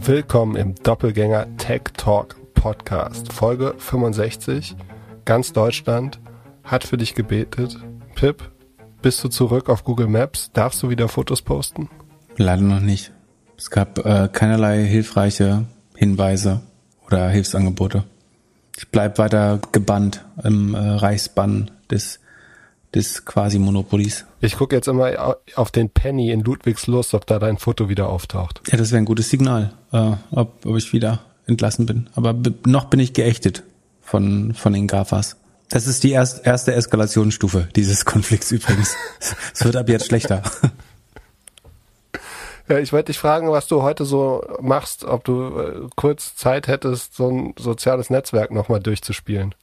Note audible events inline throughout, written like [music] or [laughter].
Willkommen im Doppelgänger Tech Talk Podcast. Folge 65. Ganz Deutschland hat für dich gebetet. Pip, bist du zurück auf Google Maps? Darfst du wieder Fotos posten? Leider noch nicht. Es gab äh, keinerlei hilfreiche Hinweise oder Hilfsangebote. Ich bleib weiter gebannt im äh, Reichsbann des des quasi Monopolis. Ich gucke jetzt immer auf den Penny in Ludwigslust, ob da dein Foto wieder auftaucht. Ja, das wäre ein gutes Signal, äh, ob, ob ich wieder entlassen bin. Aber noch bin ich geächtet von, von den GAFAs. Das ist die erst, erste Eskalationsstufe dieses [laughs] Konflikts übrigens. es wird ab jetzt schlechter. Ja, ich wollte dich fragen, was du heute so machst, ob du äh, kurz Zeit hättest, so ein soziales Netzwerk nochmal durchzuspielen.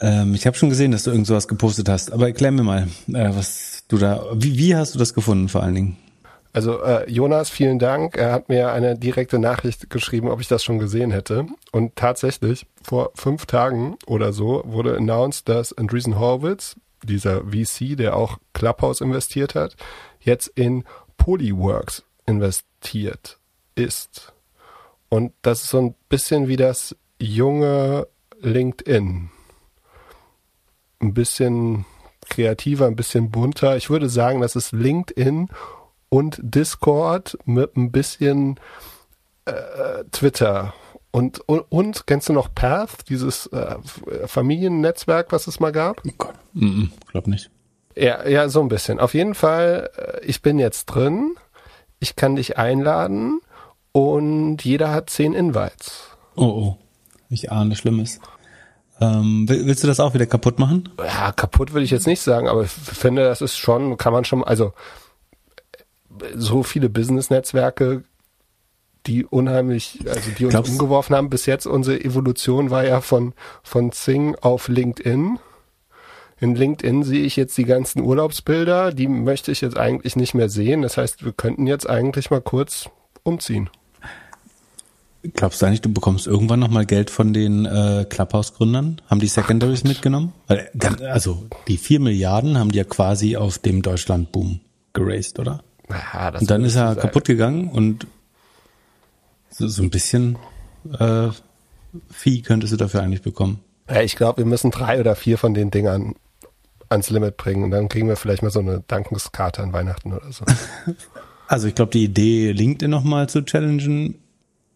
Ähm, ich habe schon gesehen, dass du irgend sowas gepostet hast, aber erklär mir mal, äh, was du da, wie, wie hast du das gefunden vor allen Dingen? Also äh, Jonas, vielen Dank. Er hat mir eine direkte Nachricht geschrieben, ob ich das schon gesehen hätte. Und tatsächlich, vor fünf Tagen oder so wurde announced, dass Andreessen Horowitz, dieser VC, der auch Clubhouse investiert hat, jetzt in Polyworks investiert ist. Und das ist so ein bisschen wie das junge LinkedIn ein bisschen kreativer, ein bisschen bunter. Ich würde sagen, das ist LinkedIn und Discord mit ein bisschen äh, Twitter. Und, und, und, kennst du noch Path, dieses äh, Familiennetzwerk, was es mal gab? Oh Gott, mm -mm, glaub nicht. Ja, ja, so ein bisschen. Auf jeden Fall, äh, ich bin jetzt drin, ich kann dich einladen und jeder hat zehn Invites. Oh, oh. Ich ahne Schlimmes. Ähm, willst du das auch wieder kaputt machen? Ja, kaputt will ich jetzt nicht sagen, aber ich finde, das ist schon, kann man schon, also so viele Business-Netzwerke, die unheimlich, also die uns Glaubst umgeworfen haben. Bis jetzt unsere Evolution war ja von, von Zing auf LinkedIn. In LinkedIn sehe ich jetzt die ganzen Urlaubsbilder, die möchte ich jetzt eigentlich nicht mehr sehen. Das heißt, wir könnten jetzt eigentlich mal kurz umziehen. Glaubst du eigentlich, du bekommst irgendwann nochmal Geld von den äh, Clubhouse-Gründern? Haben die Secondaries Ach, mitgenommen? Weil, also die vier Milliarden haben die ja quasi auf dem Deutschland-Boom geraced, oder? Das und dann ist er sagen. kaputt gegangen und so, so ein bisschen äh, Vieh könntest du dafür eigentlich bekommen. Ja, ich glaube, wir müssen drei oder vier von den Dingern ans Limit bringen und dann kriegen wir vielleicht mal so eine Dankenskarte an Weihnachten oder so. [laughs] Also ich glaube, die Idee, LinkedIn nochmal zu challengen,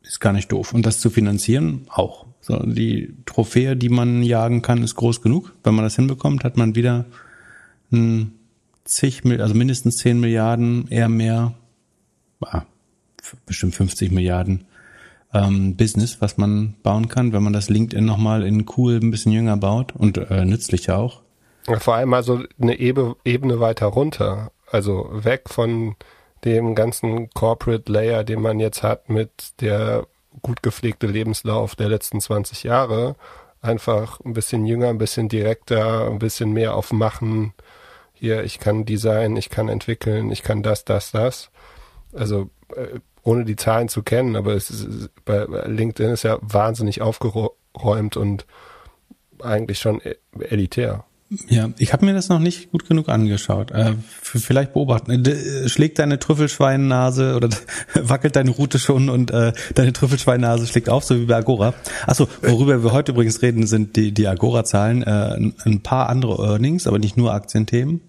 ist gar nicht doof. Und das zu finanzieren auch. So, die Trophäe, die man jagen kann, ist groß genug. Wenn man das hinbekommt, hat man wieder ein zig, also mindestens 10 Milliarden, eher mehr, ah, bestimmt 50 Milliarden ähm, Business, was man bauen kann, wenn man das LinkedIn nochmal in cool ein bisschen jünger baut und äh, nützlicher auch. Vor allem also eine Ebene weiter runter. Also weg von dem ganzen Corporate Layer, den man jetzt hat mit der gut gepflegte Lebenslauf der letzten 20 Jahre, einfach ein bisschen jünger, ein bisschen direkter, ein bisschen mehr auf Machen. Hier, ich kann Design, ich kann entwickeln, ich kann das, das, das. Also äh, ohne die Zahlen zu kennen, aber es ist, bei LinkedIn ist ja wahnsinnig aufgeräumt und eigentlich schon e-, elitär. Ja, ich habe mir das noch nicht gut genug angeschaut. Äh, vielleicht beobachten. Äh, schlägt deine Trüffelschweinnase oder [laughs] wackelt deine Route schon und äh, deine Trüffelschweinnase schlägt auf, so wie bei Agora. Achso, worüber wir heute übrigens reden, sind die, die Agora-Zahlen. Äh, ein paar andere Earnings, aber nicht nur Aktienthemen.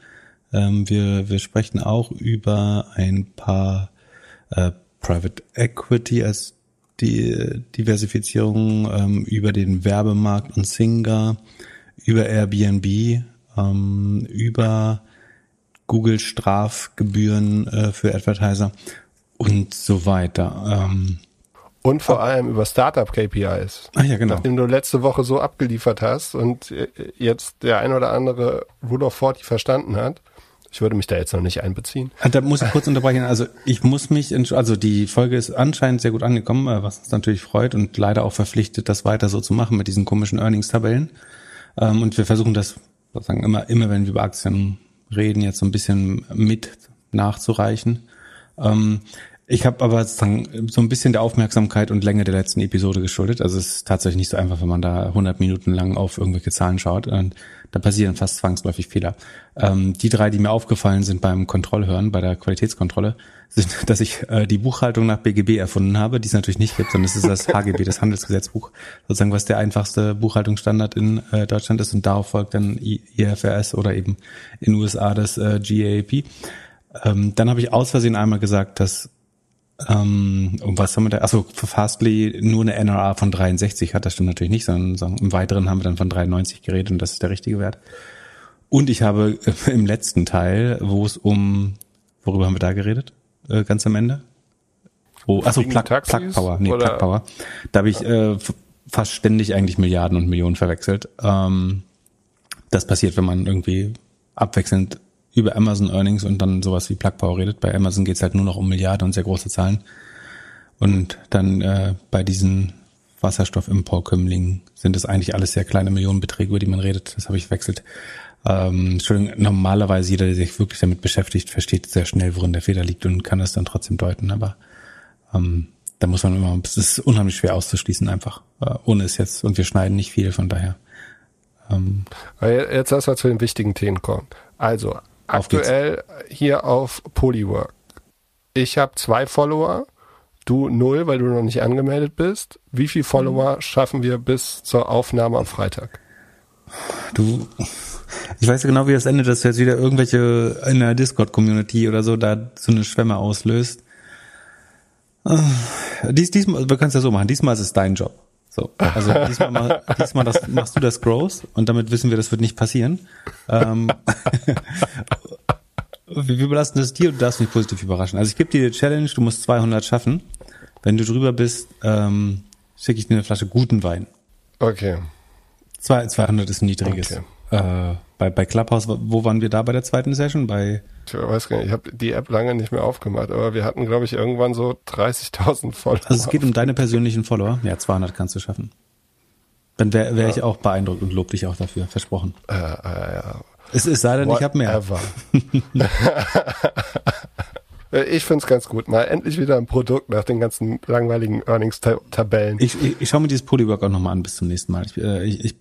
Ähm, wir, wir sprechen auch über ein paar äh, Private Equity als die Diversifizierung, ähm, über den Werbemarkt und Singer über Airbnb, ähm, über Google Strafgebühren äh, für Advertiser und so weiter. Ähm, und vor allem über Startup KPIs. Ach ja, genau. Nachdem du letzte Woche so abgeliefert hast und äh, jetzt der ein oder andere Rule of 40 verstanden hat. Ich würde mich da jetzt noch nicht einbeziehen. Ah, da muss ich kurz unterbrechen. Also ich muss mich, also die Folge ist anscheinend sehr gut angekommen, äh, was uns natürlich freut und leider auch verpflichtet, das weiter so zu machen mit diesen komischen Earnings-Tabellen. Ähm, und wir versuchen das sozusagen immer, immer wenn wir über Aktien reden, jetzt so ein bisschen mit nachzureichen. Ähm, Ich habe aber sozusagen so ein bisschen der Aufmerksamkeit und Länge der letzten Episode geschuldet. Also es ist tatsächlich nicht so einfach, wenn man da 100 Minuten lang auf irgendwelche Zahlen schaut. Und da passieren fast zwangsläufig Fehler. Ähm, die drei, die mir aufgefallen sind beim Kontrollhören, bei der Qualitätskontrolle, sind, [laughs] dass ich äh, die Buchhaltung nach BGB erfunden habe, die es natürlich nicht gibt, sondern es ist das HGB, das Handelsgesetzbuch, sozusagen was der einfachste Buchhaltungsstandard in äh, Deutschland ist und darauf folgt dann IFRS oder eben in USA das äh, GAAP. Ähm, dann habe ich aus Versehen einmal gesagt, dass ähm, und was haben wir da? Achso, für Fastly nur eine NRA von 63 hat. Das stimmt natürlich nicht, sondern, sondern im Weiteren haben wir dann von 93 geredet und das ist der richtige Wert. Und ich habe äh, im letzten Teil, wo es um, worüber haben wir da geredet? Äh, ganz am Ende? Wo, achso, Plug, Plug Power. Nee, Plug Power. Da habe ich äh, fast ständig eigentlich Milliarden und Millionen verwechselt. Ähm, das passiert, wenn man irgendwie abwechselnd über Amazon Earnings und dann sowas wie Plug Power redet. Bei Amazon geht's halt nur noch um Milliarden und sehr große Zahlen. Und dann äh, bei diesen Wasserstoffemporkömmlingen sind es eigentlich alles sehr kleine Millionenbeträge, über die man redet. Das habe ich wechselt. Ähm, Entschuldigung, normalerweise jeder, der sich wirklich damit beschäftigt, versteht sehr schnell, worin der Fehler liegt und kann das dann trotzdem deuten. Aber ähm, da muss man immer, es ist unheimlich schwer auszuschließen einfach, äh, ohne es jetzt. Und wir schneiden nicht viel, von daher. Ähm, jetzt lass mal zu den wichtigen Themen kommen. Also aktuell hier auf Polywork. Ich habe zwei Follower, du null, weil du noch nicht angemeldet bist. Wie viel Follower mhm. schaffen wir bis zur Aufnahme am Freitag? Du, ich weiß ja genau, wie das endet, dass jetzt wieder irgendwelche in der Discord-Community oder so da so eine Schwemme auslöst. Ah, dies, diesmal, wir können es ja so machen. Diesmal ist es dein Job. So, also diesmal, mal, [laughs] diesmal das, machst du das Growth und damit wissen wir, das wird nicht passieren. Ähm, [laughs] wir, belasten das dir und du darfst mich positiv überraschen. Also ich gebe dir die Challenge, du musst 200 schaffen. Wenn du drüber bist, ähm, schicke ich dir eine Flasche guten Wein. Okay. Zwei, 200 ist ein niedriges. Okay. Äh, bei, bei Clubhouse, wo waren wir da bei der zweiten Session? Bei ich weiß gar nicht, ich habe die App lange nicht mehr aufgemacht, aber wir hatten, glaube ich, irgendwann so 30.000 [laughs] Follower. Also es geht um deine persönlichen Follower. Ja, 200 kannst du schaffen. Dann wäre wär ja. ich auch beeindruckt und lob dich auch dafür, versprochen. Äh, äh, ja. Es ist leider nicht, ich habe mehr. [laughs] ich finde es ganz gut. Mal endlich wieder ein Produkt nach den ganzen langweiligen Earnings-Tabellen. Ich, ich, ich schaue mir dieses Polywork auch nochmal an bis zum nächsten Mal. Ich, äh, ich, ich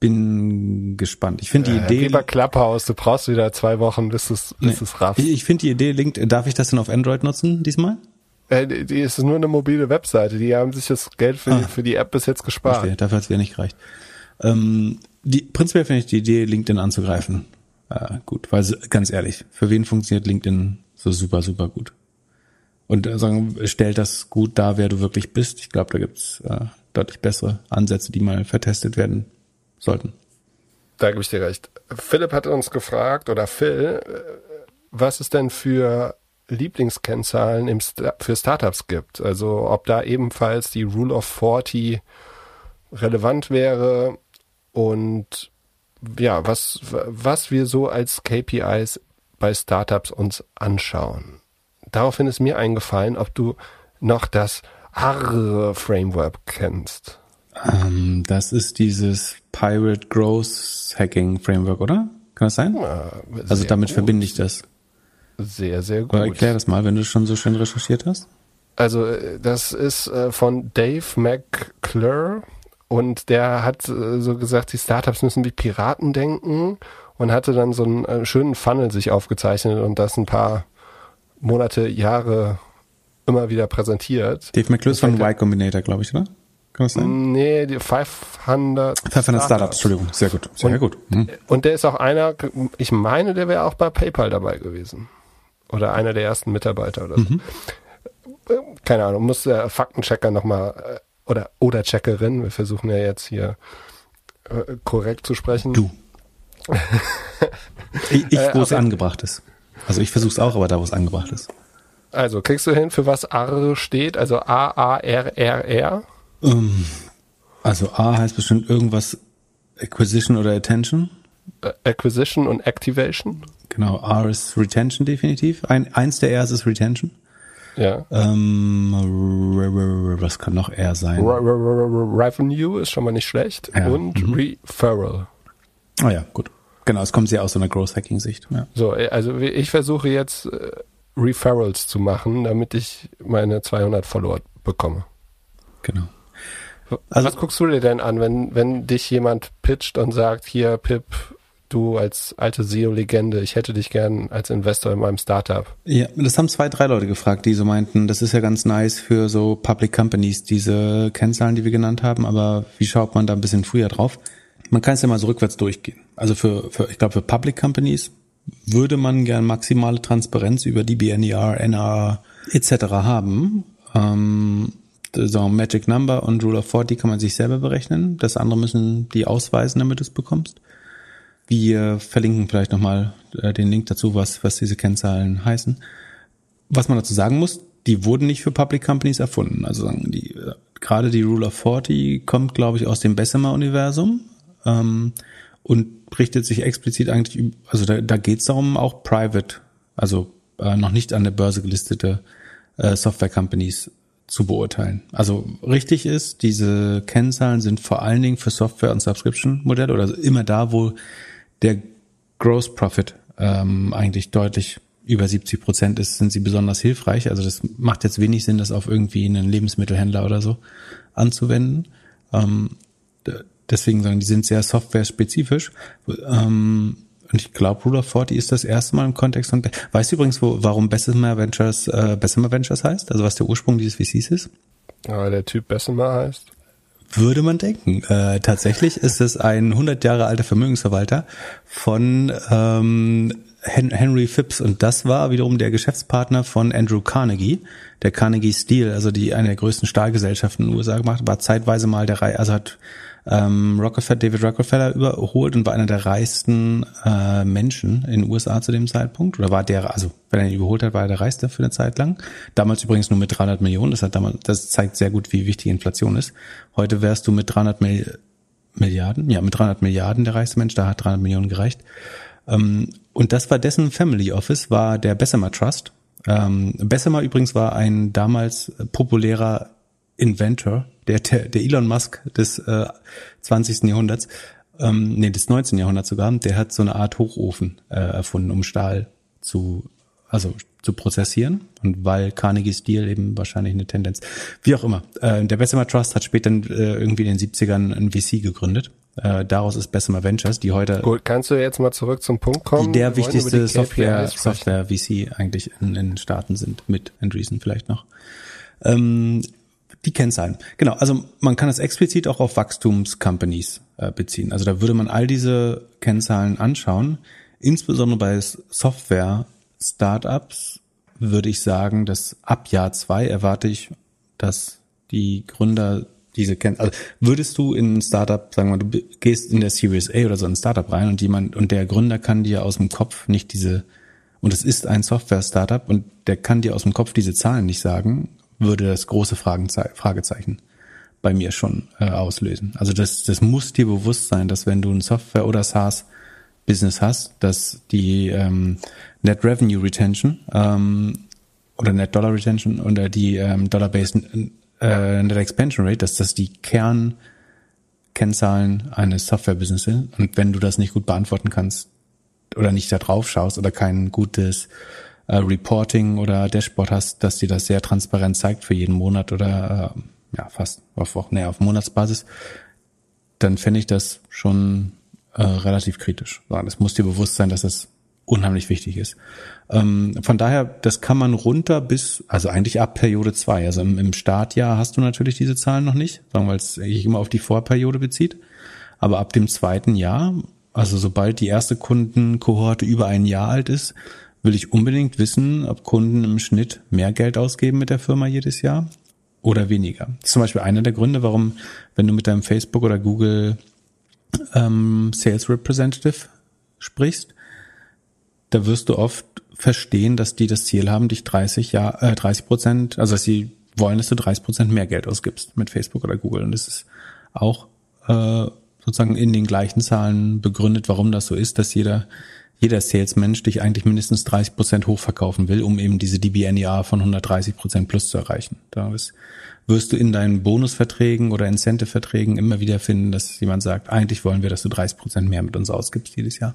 bin gespannt. Ich finde die äh, Idee. Wie bei Clubhouse, du brauchst wieder zwei Wochen, bis es bis nee. es raffst. Ich, ich finde die Idee linkt. Darf ich das denn auf Android nutzen diesmal? Äh, die, die ist nur eine mobile Webseite. Die haben sich das Geld für, ah. die, für die App bis jetzt gespart. Verstehe, dafür hat es ja nicht gereicht. Ähm, die, prinzipiell finde ich die Idee, LinkedIn anzugreifen, äh, gut. Weil ganz ehrlich, für wen funktioniert LinkedIn so super, super gut? Und äh, sagen, stellt das gut dar, wer du wirklich bist. Ich glaube, da gibt's äh, deutlich bessere Ansätze, die mal vertestet werden sollten. Da gebe ich dir recht. Philipp hat uns gefragt, oder Phil, äh, was es denn für Lieblingskennzahlen im Sta für Startups gibt. Also ob da ebenfalls die Rule of 40 relevant wäre und ja, was, was wir so als KPIs bei Startups uns anschauen. Daraufhin ist mir eingefallen, ob du noch das ARRE-Framework kennst. Ähm, das ist dieses Pirate Growth Hacking Framework, oder? Kann das sein? Ja, also damit gut. verbinde ich das. Sehr, sehr gut. Oder erklär das mal, wenn du schon so schön recherchiert hast. Also äh, das ist äh, von Dave McClure und der hat äh, so gesagt, die Startups müssen wie Piraten denken und hatte dann so einen schönen Funnel sich aufgezeichnet und das ein paar Monate, Jahre immer wieder präsentiert. Dave McClure ist von Y Combinator, glaube ich, oder? Kann das sein? Nee, die 500 500 Startups, Entschuldigung, sehr gut, sehr und, gut. Hm. Und der ist auch einer, ich meine, der wäre auch bei PayPal dabei gewesen. Oder einer der ersten Mitarbeiter oder so. Mhm. Keine Ahnung, muss der Faktenchecker nochmal, äh, oder, oder Checkerin, wir versuchen ja jetzt hier äh, korrekt zu sprechen. Du. [laughs] ich, ich, wo äh, es angebracht ist. Also ich versuche es auch, aber da, wo es angebracht ist. Also, kriegst du hin, für was AR steht? Also A-A-R-R-R? Ähm, also A heißt bestimmt irgendwas Acquisition oder Attention. Acquisition und Activation. Genau, R ist Retention definitiv. Ein, eins der R's ist Retention. Ja. Ähm, was kann noch R sein? Revenue ist schon mal nicht schlecht. Ja. Und mhm. Referral. Ah ja, gut. Genau, es kommt sehr aus so einer Growth Hacking Sicht. Ja. So, also ich versuche jetzt äh, Referrals zu machen, damit ich meine 200 Follower bekomme. Genau. Also, Was guckst du dir denn an, wenn, wenn dich jemand pitcht und sagt, hier, Pip, du als alte SEO-Legende, ich hätte dich gern als Investor in meinem Startup? Ja, das haben zwei, drei Leute gefragt, die so meinten, das ist ja ganz nice für so Public Companies, diese Kennzahlen, die wir genannt haben, aber wie schaut man da ein bisschen früher drauf? Man kann es ja mal so rückwärts durchgehen. Also für, für ich glaube, für Public Companies würde man gern maximale Transparenz über die BNER, NR etc. haben. Ähm, so Magic Number und Rule of 40 kann man sich selber berechnen. Das andere müssen die ausweisen, damit du es bekommst. Wir verlinken vielleicht nochmal äh, den Link dazu, was, was diese Kennzahlen heißen. Was man dazu sagen muss, die wurden nicht für Public Companies erfunden. Also sagen die, äh, gerade die Rule of 40 kommt, glaube ich, aus dem Bessemer-Universum ähm, und richtet sich explizit eigentlich, also da, da geht es darum, auch private, also äh, noch nicht an der Börse gelistete äh, Software Companies zu beurteilen. Also richtig ist, diese Kennzahlen sind vor allen Dingen für Software- und Subscription-Modelle oder immer da, wo der Gross Profit ähm, eigentlich deutlich über 70 Prozent ist, sind sie besonders hilfreich. Also das macht jetzt wenig Sinn, das auf irgendwie einen Lebensmittelhändler oder so anzuwenden. Ähm, deswegen sagen, die sind sehr software-spezifisch. Ähm, und ich glaube, Rule of 40 ist das erste Mal im Kontext von, weißt du übrigens, wo, warum Bessemer Ventures, äh, Bessemer Ventures heißt? Also was der Ursprung dieses VCs ist? Ja, der Typ Bessemer heißt. Würde man denken. Äh, tatsächlich ist es ein 100 Jahre alter Vermögensverwalter von ähm, Henry Phipps und das war wiederum der Geschäftspartner von Andrew Carnegie, der Carnegie Steel, also die eine der größten Stahlgesellschaften in den USA gemacht, war zeitweise mal der Reihe, also hat ähm, Rockefeller, David Rockefeller überholt und war einer der reichsten äh, Menschen in den USA zu dem Zeitpunkt. Oder war der, also wenn er ihn überholt hat, war er der reichste für eine Zeit lang. Damals übrigens nur mit 300 Millionen. Das, hat damals, das zeigt sehr gut, wie wichtig Inflation ist. Heute wärst du mit 300 Mill Milliarden, ja, mit 300 Milliarden der reichste Mensch. Da hat 300 Millionen gereicht. Ähm, und das war dessen Family Office, war der Bessemer Trust. Ähm, Bessemer übrigens war ein damals populärer Inventor, der, der, der Elon Musk des äh, 20. Jahrhunderts, ähm, nee, des 19. Jahrhunderts sogar, der hat so eine Art Hochofen äh, erfunden, um Stahl zu, also zu prozessieren. Und weil Carnegie Steel eben wahrscheinlich eine Tendenz. Wie auch immer. Äh, der Bessemer Trust hat später äh, irgendwie in den 70ern ein VC gegründet. Äh, daraus ist Bessemer Ventures, die heute. Gut, kannst du jetzt mal zurück zum Punkt kommen? Die der wichtigste Software, Software VC eigentlich in, in Staaten sind, mit Andreessen vielleicht noch. Ähm, die Kennzahlen. Genau, also man kann es explizit auch auf Wachstumscompanies äh, beziehen. Also da würde man all diese Kennzahlen anschauen. Insbesondere bei Software-Startups würde ich sagen, dass ab Jahr zwei erwarte ich, dass die Gründer diese kennen. Also würdest du in ein Startup, sagen wir du gehst in der Series A oder so ein Startup rein und jemand und der Gründer kann dir aus dem Kopf nicht diese und es ist ein Software-Startup und der kann dir aus dem Kopf diese Zahlen nicht sagen, würde das große Fragezeichen bei mir schon äh, auslösen. Also das, das muss dir bewusst sein, dass wenn du ein Software- oder SaaS-Business hast, dass die ähm, Net Revenue Retention ähm, oder Net Dollar Retention oder die ähm, Dollar-Based äh, Net Expansion Rate, dass das die Kernkennzahlen eines Software-Business sind. Und wenn du das nicht gut beantworten kannst oder nicht da drauf schaust oder kein gutes äh, Reporting oder Dashboard hast, dass dir das sehr transparent zeigt für jeden Monat oder äh, ja fast auf Wochen, nee, auf Monatsbasis, dann fände ich das schon äh, relativ kritisch. Es muss dir bewusst sein, dass das unheimlich wichtig ist. Ähm, von daher, das kann man runter bis, also eigentlich ab Periode zwei. Also im, im Startjahr hast du natürlich diese Zahlen noch nicht, weil es sich immer auf die Vorperiode bezieht. Aber ab dem zweiten Jahr, also sobald die erste Kundenkohorte über ein Jahr alt ist, will ich unbedingt wissen, ob Kunden im Schnitt mehr Geld ausgeben mit der Firma jedes Jahr oder weniger. Das ist zum Beispiel einer der Gründe, warum, wenn du mit deinem Facebook oder Google ähm, Sales Representative sprichst, da wirst du oft verstehen, dass die das Ziel haben, dich 30 Jahr, äh, 30 Prozent, also dass sie wollen, dass du 30 Prozent mehr Geld ausgibst mit Facebook oder Google. Und das ist auch äh, sozusagen in den gleichen Zahlen begründet, warum das so ist, dass jeder jeder Salesmensch dich eigentlich mindestens 30 Prozent hochverkaufen will, um eben diese DBNER von 130 Prozent plus zu erreichen. Da wirst du in deinen Bonusverträgen oder Incentive-Verträgen immer wieder finden, dass jemand sagt, eigentlich wollen wir, dass du 30 Prozent mehr mit uns ausgibst jedes Jahr.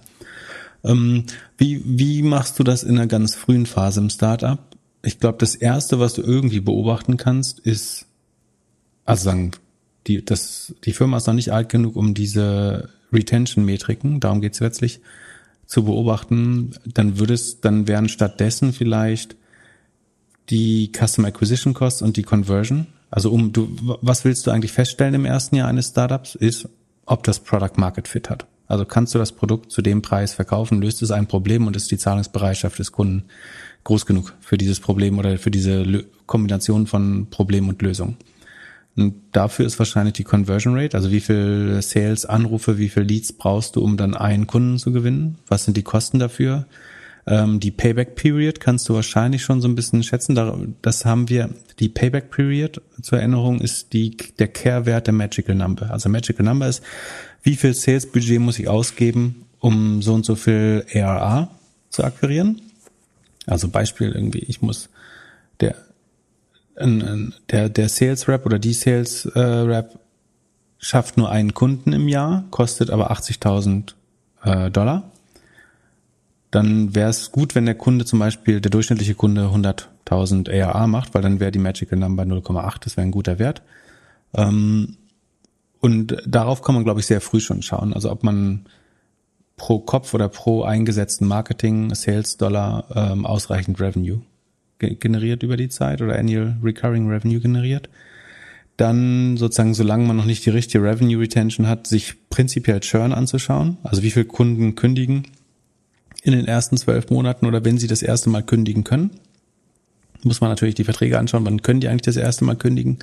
Ähm, wie, wie machst du das in einer ganz frühen Phase im Startup? Ich glaube, das erste, was du irgendwie beobachten kannst, ist, also sagen, die, das, die Firma ist noch nicht alt genug, um diese Retention-Metriken, darum geht's letztlich, zu beobachten, dann würde es, dann wären stattdessen vielleicht die Custom Acquisition Costs und die Conversion. Also um du, was willst du eigentlich feststellen im ersten Jahr eines Startups, ist, ob das Product Market Fit hat. Also kannst du das Produkt zu dem Preis verkaufen, löst es ein Problem und ist die Zahlungsbereitschaft des Kunden groß genug für dieses Problem oder für diese Kombination von Problem und Lösung. Und dafür ist wahrscheinlich die Conversion Rate, also wie viel Sales, Anrufe, wie viel Leads brauchst du, um dann einen Kunden zu gewinnen? Was sind die Kosten dafür? Ähm, die Payback Period kannst du wahrscheinlich schon so ein bisschen schätzen. Das haben wir, die Payback Period zur Erinnerung ist die, der Care-Wert der Magical Number. Also Magical Number ist, wie viel Sales Budget muss ich ausgeben, um so und so viel ARR zu akquirieren? Also Beispiel irgendwie, ich muss, der, der, der Sales Rep oder die Sales äh, Rep schafft nur einen Kunden im Jahr, kostet aber 80.000 äh, Dollar. Dann wäre es gut, wenn der Kunde zum Beispiel, der durchschnittliche Kunde 100.000 ARA macht, weil dann wäre die Magical Number 0,8, das wäre ein guter Wert. Ähm, und darauf kann man, glaube ich, sehr früh schon schauen. Also ob man pro Kopf oder pro eingesetzten Marketing, Sales Dollar ähm, ausreichend Revenue generiert über die Zeit oder Annual Recurring Revenue generiert. Dann sozusagen, solange man noch nicht die richtige Revenue Retention hat, sich prinzipiell Churn anzuschauen. Also wie viele Kunden kündigen in den ersten zwölf Monaten oder wenn sie das erste Mal kündigen können. Muss man natürlich die Verträge anschauen, wann können die eigentlich das erste Mal kündigen.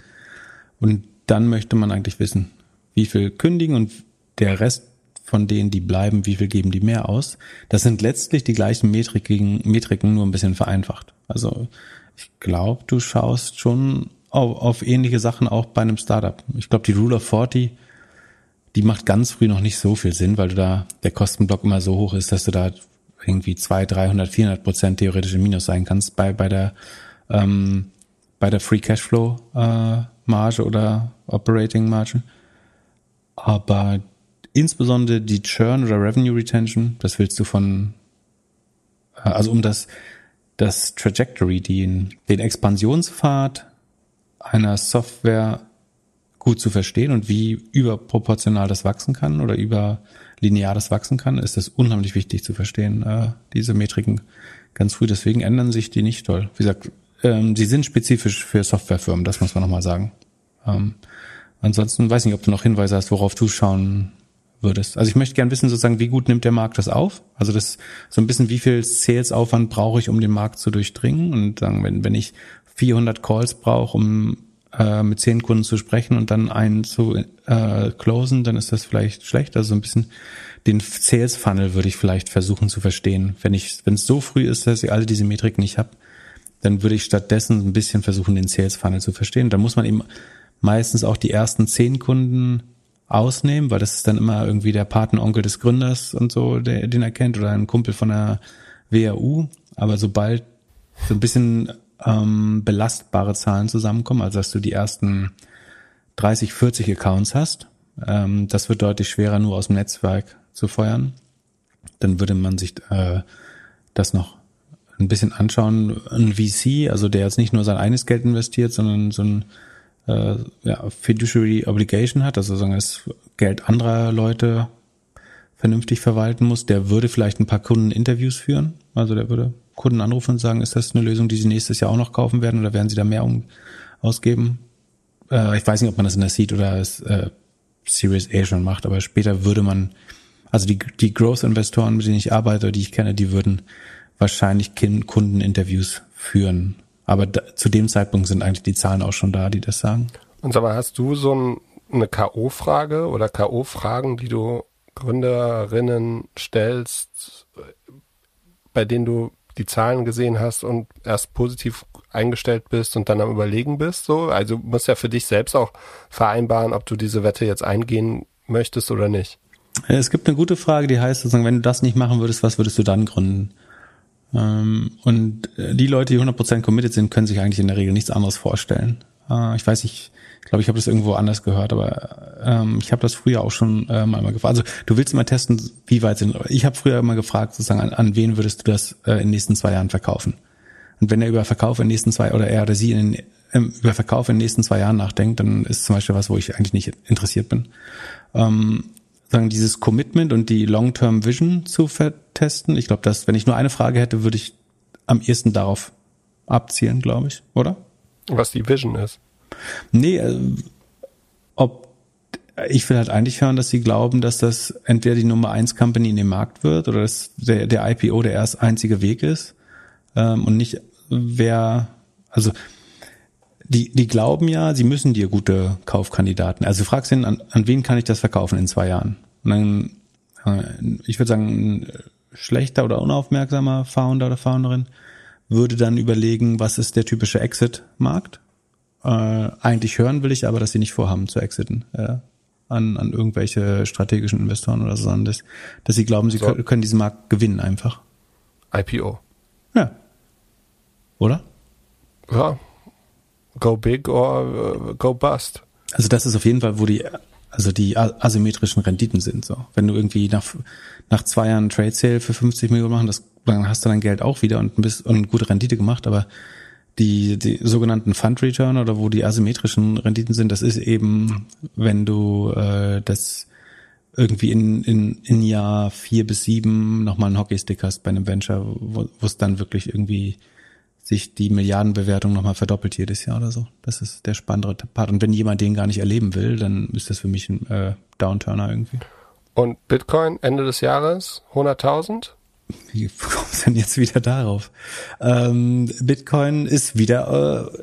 Und dann möchte man eigentlich wissen, wie viel kündigen und der Rest von denen, die bleiben, wie viel geben die mehr aus. Das sind letztlich die gleichen Metriken, Metriken nur ein bisschen vereinfacht. Also ich glaube, du schaust schon auf, auf ähnliche Sachen auch bei einem Startup. Ich glaube, die Rule of 40, die macht ganz früh noch nicht so viel Sinn, weil du da der Kostenblock immer so hoch ist, dass du da irgendwie zwei, 300, 400 Prozent theoretisch im Minus sein kannst bei, bei der, ähm, bei der Free Cashflow äh, Marge oder Operating Marge. Aber insbesondere die Churn oder Revenue Retention, das willst du von, äh, also um das, das Trajectory, den, den Expansionspfad einer Software gut zu verstehen und wie überproportional das wachsen kann oder über linear das wachsen kann, ist es unheimlich wichtig zu verstehen, äh, diese Metriken ganz früh. Deswegen ändern sich die nicht toll. Wie gesagt, ähm, sie sind spezifisch für Softwarefirmen, das muss man nochmal sagen. Ähm, ansonsten weiß nicht, ob du noch Hinweise hast, worauf du schauen würdest. Also ich möchte gern wissen, sozusagen, wie gut nimmt der Markt das auf? Also das so ein bisschen, wie viel Sales-Aufwand brauche ich, um den Markt zu durchdringen? Und sagen, wenn, wenn ich 400 Calls brauche, um äh, mit zehn Kunden zu sprechen und dann einen zu äh, closen, dann ist das vielleicht schlecht. Also so ein bisschen den Sales Funnel würde ich vielleicht versuchen zu verstehen. Wenn ich, wenn es so früh ist, dass ich alle diese Metriken nicht habe, dann würde ich stattdessen ein bisschen versuchen, den Sales Funnel zu verstehen. Da muss man eben meistens auch die ersten zehn Kunden ausnehmen, weil das ist dann immer irgendwie der Patenonkel des Gründers und so, der, den er kennt, oder ein Kumpel von der WAU. Aber sobald so ein bisschen ähm, belastbare Zahlen zusammenkommen, also dass du die ersten 30, 40 Accounts hast, ähm, das wird deutlich schwerer nur aus dem Netzwerk zu feuern. Dann würde man sich äh, das noch ein bisschen anschauen. Ein VC, also der jetzt nicht nur sein eigenes Geld investiert, sondern so ein äh, ja, Fiduciary Obligation hat, also sagen das Geld anderer Leute vernünftig verwalten muss, der würde vielleicht ein paar Kundeninterviews führen. Also der würde Kunden anrufen und sagen, ist das eine Lösung, die sie nächstes Jahr auch noch kaufen werden oder werden sie da mehr um, ausgeben? Äh, ich weiß nicht, ob man das in der Seed oder als, äh, Series A schon macht, aber später würde man, also die, die Growth-Investoren, mit denen ich arbeite, die ich kenne, die würden wahrscheinlich Kundeninterviews führen. Aber da, zu dem Zeitpunkt sind eigentlich die Zahlen auch schon da, die das sagen. Und sag mal, hast du so ein, eine K.O.-Frage oder K.O.-Fragen, die du Gründerinnen stellst, bei denen du die Zahlen gesehen hast und erst positiv eingestellt bist und dann am Überlegen bist, so? Also du musst ja für dich selbst auch vereinbaren, ob du diese Wette jetzt eingehen möchtest oder nicht. Es gibt eine gute Frage, die heißt sozusagen, wenn du das nicht machen würdest, was würdest du dann gründen? Ähm, und die Leute, die 100% committed sind, können sich eigentlich in der Regel nichts anderes vorstellen. Äh, ich weiß nicht, ich glaube, ich habe das irgendwo anders gehört, aber ähm, ich habe das früher auch schon äh, mal gefragt. Also du willst mal testen, wie weit sind. Ich habe früher immer gefragt, sozusagen, an, an wen würdest du das äh, in den nächsten zwei Jahren verkaufen? Und wenn er über Verkauf in den nächsten zwei oder er oder sie in den, ähm, über Verkauf in den nächsten zwei Jahren nachdenkt, dann ist zum Beispiel was, wo ich eigentlich nicht interessiert bin. Sagen dieses Commitment und die Long-Term Vision zu vertesten. Ich glaube, dass wenn ich nur eine Frage hätte, würde ich am ehesten darauf abzielen, glaube ich, oder? Was die Vision ist. Nee, äh, ob ich will halt eigentlich hören, dass sie glauben, dass das entweder die Nummer eins Company in dem Markt wird oder dass der, der IPO der erst einzige Weg ist ähm, und nicht wer, also die, die glauben ja, sie müssen dir gute Kaufkandidaten. Also du fragst ihn, an, an wen kann ich das verkaufen in zwei Jahren? Und dann, äh, ich würde sagen, ein schlechter oder unaufmerksamer Founder oder Founderin würde dann überlegen, was ist der typische Exit-Markt? Äh, eigentlich hören will ich aber, dass sie nicht vorhaben zu exiten. Äh, an, an irgendwelche strategischen Investoren oder so, sondern dass, dass sie glauben, sie so. können, können diesen Markt gewinnen einfach. IPO. Ja. Oder? Ja. Go big or uh, go bust. Also das ist auf jeden Fall, wo die also die asymmetrischen Renditen sind so. Wenn du irgendwie nach nach zwei Jahren Trade Sale für 50 Millionen machen, das dann hast du dein Geld auch wieder und bist und gute Rendite gemacht, aber die, die sogenannten Fund Return oder wo die asymmetrischen Renditen sind, das ist eben, wenn du äh, das irgendwie in, in, in Jahr vier bis sieben nochmal einen Hockeystick hast bei einem Venture, wo es dann wirklich irgendwie sich die Milliardenbewertung nochmal verdoppelt jedes Jahr oder so. Das ist der spannendere Part. Und wenn jemand den gar nicht erleben will, dann ist das für mich ein äh, Downturner irgendwie. Und Bitcoin Ende des Jahres 100.000? Wie kommst du denn jetzt wieder darauf? Ähm, Bitcoin ist wieder, äh,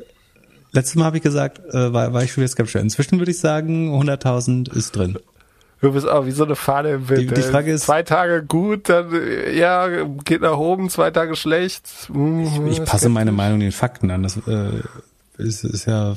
letztes Mal habe ich gesagt, äh, war, war ich schon wieder skeptisch. Inzwischen würde ich sagen, 100.000 ist drin. Du bist auch wie so eine Fahne im Wind. Die, die Frage ist, zwei Tage gut, dann ja geht nach oben, zwei Tage schlecht. Hm, ich, ich passe meine Meinung den Fakten an. Das äh, ist, ist ja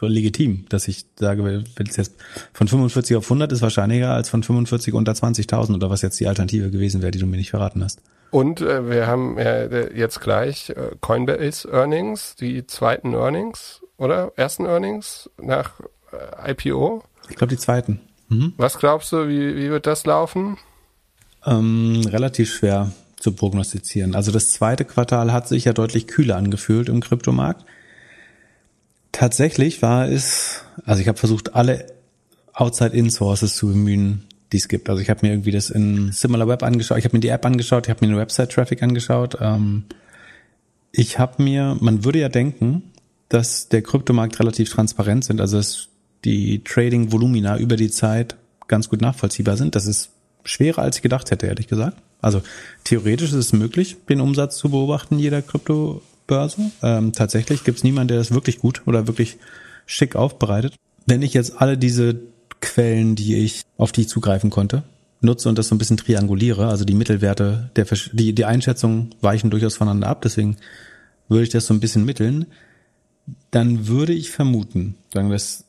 legitim, dass ich sage, wenn es jetzt von 45 auf 100 ist wahrscheinlicher als von 45 unter 20.000 oder was jetzt die Alternative gewesen wäre, die du mir nicht verraten hast. Und äh, wir haben ja jetzt gleich äh, Coinbase Earnings, die zweiten Earnings, oder? Ersten Earnings nach äh, IPO. Ich glaube die zweiten. Mhm. Was glaubst du, wie, wie wird das laufen? Ähm, relativ schwer zu prognostizieren. Also das zweite Quartal hat sich ja deutlich kühler angefühlt im Kryptomarkt. Tatsächlich war es, also ich habe versucht, alle Outside-In-Sources zu bemühen, die es gibt. Also ich habe mir irgendwie das in SimilarWeb angeschaut, ich habe mir die App angeschaut, ich habe mir den Website-Traffic angeschaut. Ähm, ich habe mir, man würde ja denken, dass der Kryptomarkt relativ transparent sind, also dass die Trading-Volumina über die Zeit ganz gut nachvollziehbar sind. Das ist schwerer, als ich gedacht hätte, ehrlich gesagt. Also theoretisch ist es möglich, den Umsatz zu beobachten jeder Krypto Börse. Ähm, tatsächlich gibt es niemanden, der das wirklich gut oder wirklich schick aufbereitet. Wenn ich jetzt alle diese Quellen, die ich, auf die ich zugreifen konnte, nutze und das so ein bisschen trianguliere, also die Mittelwerte, der, die, die Einschätzungen weichen durchaus voneinander ab, deswegen würde ich das so ein bisschen mitteln, dann würde ich vermuten, sagen wir es,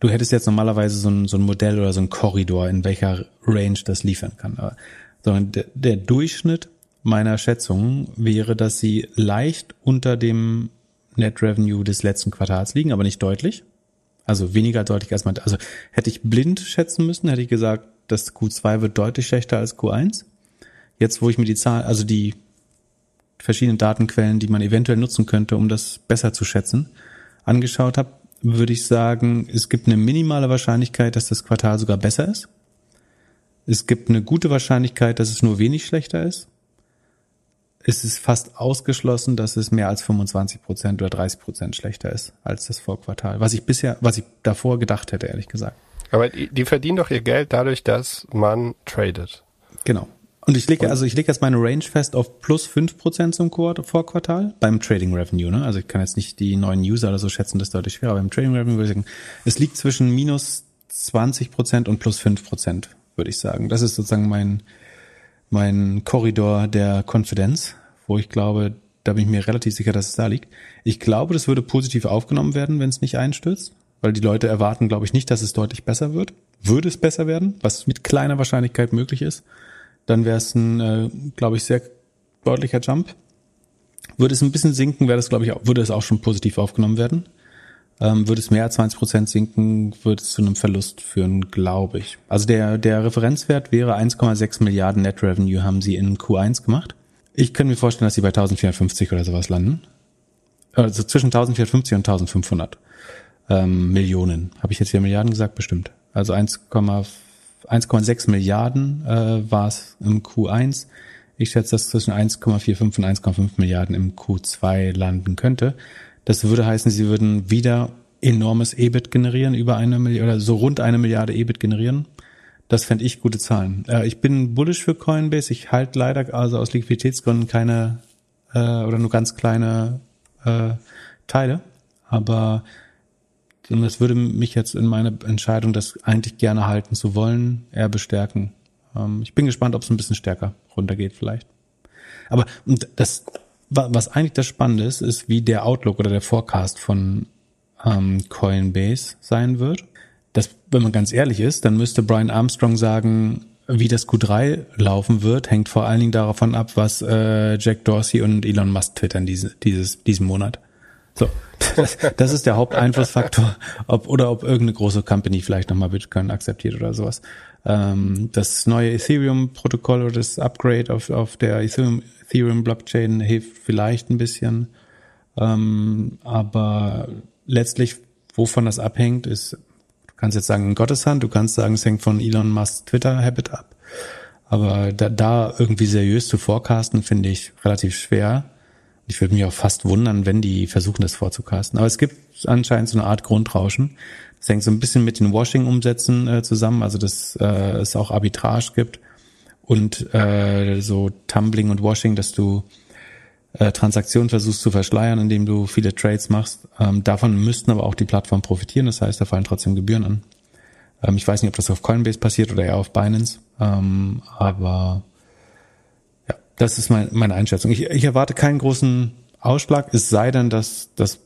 du hättest jetzt normalerweise so ein, so ein Modell oder so ein Korridor, in welcher Range das liefern kann. Aber, sondern der, der Durchschnitt meiner Schätzung wäre, dass sie leicht unter dem Net Revenue des letzten Quartals liegen, aber nicht deutlich. Also weniger deutlich als man, also hätte ich blind schätzen müssen, hätte ich gesagt, das Q2 wird deutlich schlechter als Q1. Jetzt, wo ich mir die Zahl, also die verschiedenen Datenquellen, die man eventuell nutzen könnte, um das besser zu schätzen, angeschaut habe, würde ich sagen, es gibt eine minimale Wahrscheinlichkeit, dass das Quartal sogar besser ist. Es gibt eine gute Wahrscheinlichkeit, dass es nur wenig schlechter ist ist es fast ausgeschlossen, dass es mehr als 25 Prozent oder 30 Prozent schlechter ist als das Vorquartal. Was ich bisher, was ich davor gedacht hätte, ehrlich gesagt. Aber die, die verdienen doch ihr Geld dadurch, dass man tradet. Genau. Und ich lege, also ich lege jetzt meine Range fest auf plus fünf Prozent zum Vorquartal beim Trading Revenue. Ne? Also ich kann jetzt nicht die neuen User oder so schätzen, das ist deutlich schwerer. Aber beim Trading Revenue würde ich sagen, es liegt zwischen minus 20 Prozent und plus fünf Prozent, würde ich sagen. Das ist sozusagen mein, mein Korridor der Konfidenz, wo ich glaube, da bin ich mir relativ sicher, dass es da liegt. Ich glaube, das würde positiv aufgenommen werden, wenn es nicht einstürzt, weil die Leute erwarten, glaube ich, nicht, dass es deutlich besser wird. Würde es besser werden, was mit kleiner Wahrscheinlichkeit möglich ist, dann wäre es ein, äh, glaube ich, sehr deutlicher Jump. Würde es ein bisschen sinken, wäre das, glaube ich, auch, würde es auch schon positiv aufgenommen werden. Ähm, würde es mehr als 20 Prozent sinken, würde es zu einem Verlust führen, glaube ich. Also der, der Referenzwert wäre 1,6 Milliarden Net Revenue haben sie in Q1 gemacht. Ich könnte mir vorstellen, dass sie bei 1450 oder sowas landen. Also zwischen 1450 und 1500 ähm, Millionen. Habe ich jetzt hier Milliarden gesagt? Bestimmt. Also 1,6 Milliarden äh, war es im Q1. Ich schätze, dass zwischen 1,45 und 1,5 Milliarden im Q2 landen könnte. Das würde heißen, sie würden wieder enormes EBIT generieren, über eine Milliarde oder so rund eine Milliarde EBIT generieren. Das fände ich gute Zahlen. Äh, ich bin bullish für Coinbase. Ich halte leider also aus Liquiditätsgründen keine äh, oder nur ganz kleine äh, Teile. Aber das würde mich jetzt in meine Entscheidung, das eigentlich gerne halten zu wollen, eher bestärken. Ähm, ich bin gespannt, ob es ein bisschen stärker runtergeht vielleicht. Aber das, was eigentlich das Spannende ist, ist, wie der Outlook oder der Forecast von ähm, Coinbase sein wird. Das, wenn man ganz ehrlich ist, dann müsste Brian Armstrong sagen, wie das Q3 laufen wird, hängt vor allen Dingen davon ab, was äh, Jack Dorsey und Elon Musk twittern diese, dieses, diesen Monat. So, das, [laughs] das ist der Haupteinflussfaktor, ob oder ob irgendeine große Company vielleicht nochmal Bitcoin akzeptiert oder sowas. Ähm, das neue Ethereum-Protokoll oder das Upgrade auf, auf der Ethereum-Blockchain hilft vielleicht ein bisschen. Ähm, aber letztlich, wovon das abhängt, ist, du kannst jetzt sagen in Gottes Hand, du kannst sagen, es hängt von Elon Musk Twitter-Habit ab. Aber da, da irgendwie seriös zu forecasten, finde ich relativ schwer. Ich würde mich auch fast wundern, wenn die versuchen, das vorzucasten. Aber es gibt anscheinend so eine Art Grundrauschen. Das hängt so ein bisschen mit den Washing-Umsätzen äh, zusammen, also dass äh, es auch Arbitrage gibt und äh, so Tumbling und Washing, dass du äh, Transaktionen versuchst zu verschleiern, indem du viele Trades machst. Ähm, davon müssten aber auch die Plattformen profitieren, das heißt, da fallen trotzdem Gebühren an. Ähm, ich weiß nicht, ob das auf Coinbase passiert oder eher auf Binance, ähm, aber das ist mein, meine Einschätzung. Ich, ich erwarte keinen großen Ausschlag, es sei denn, dass das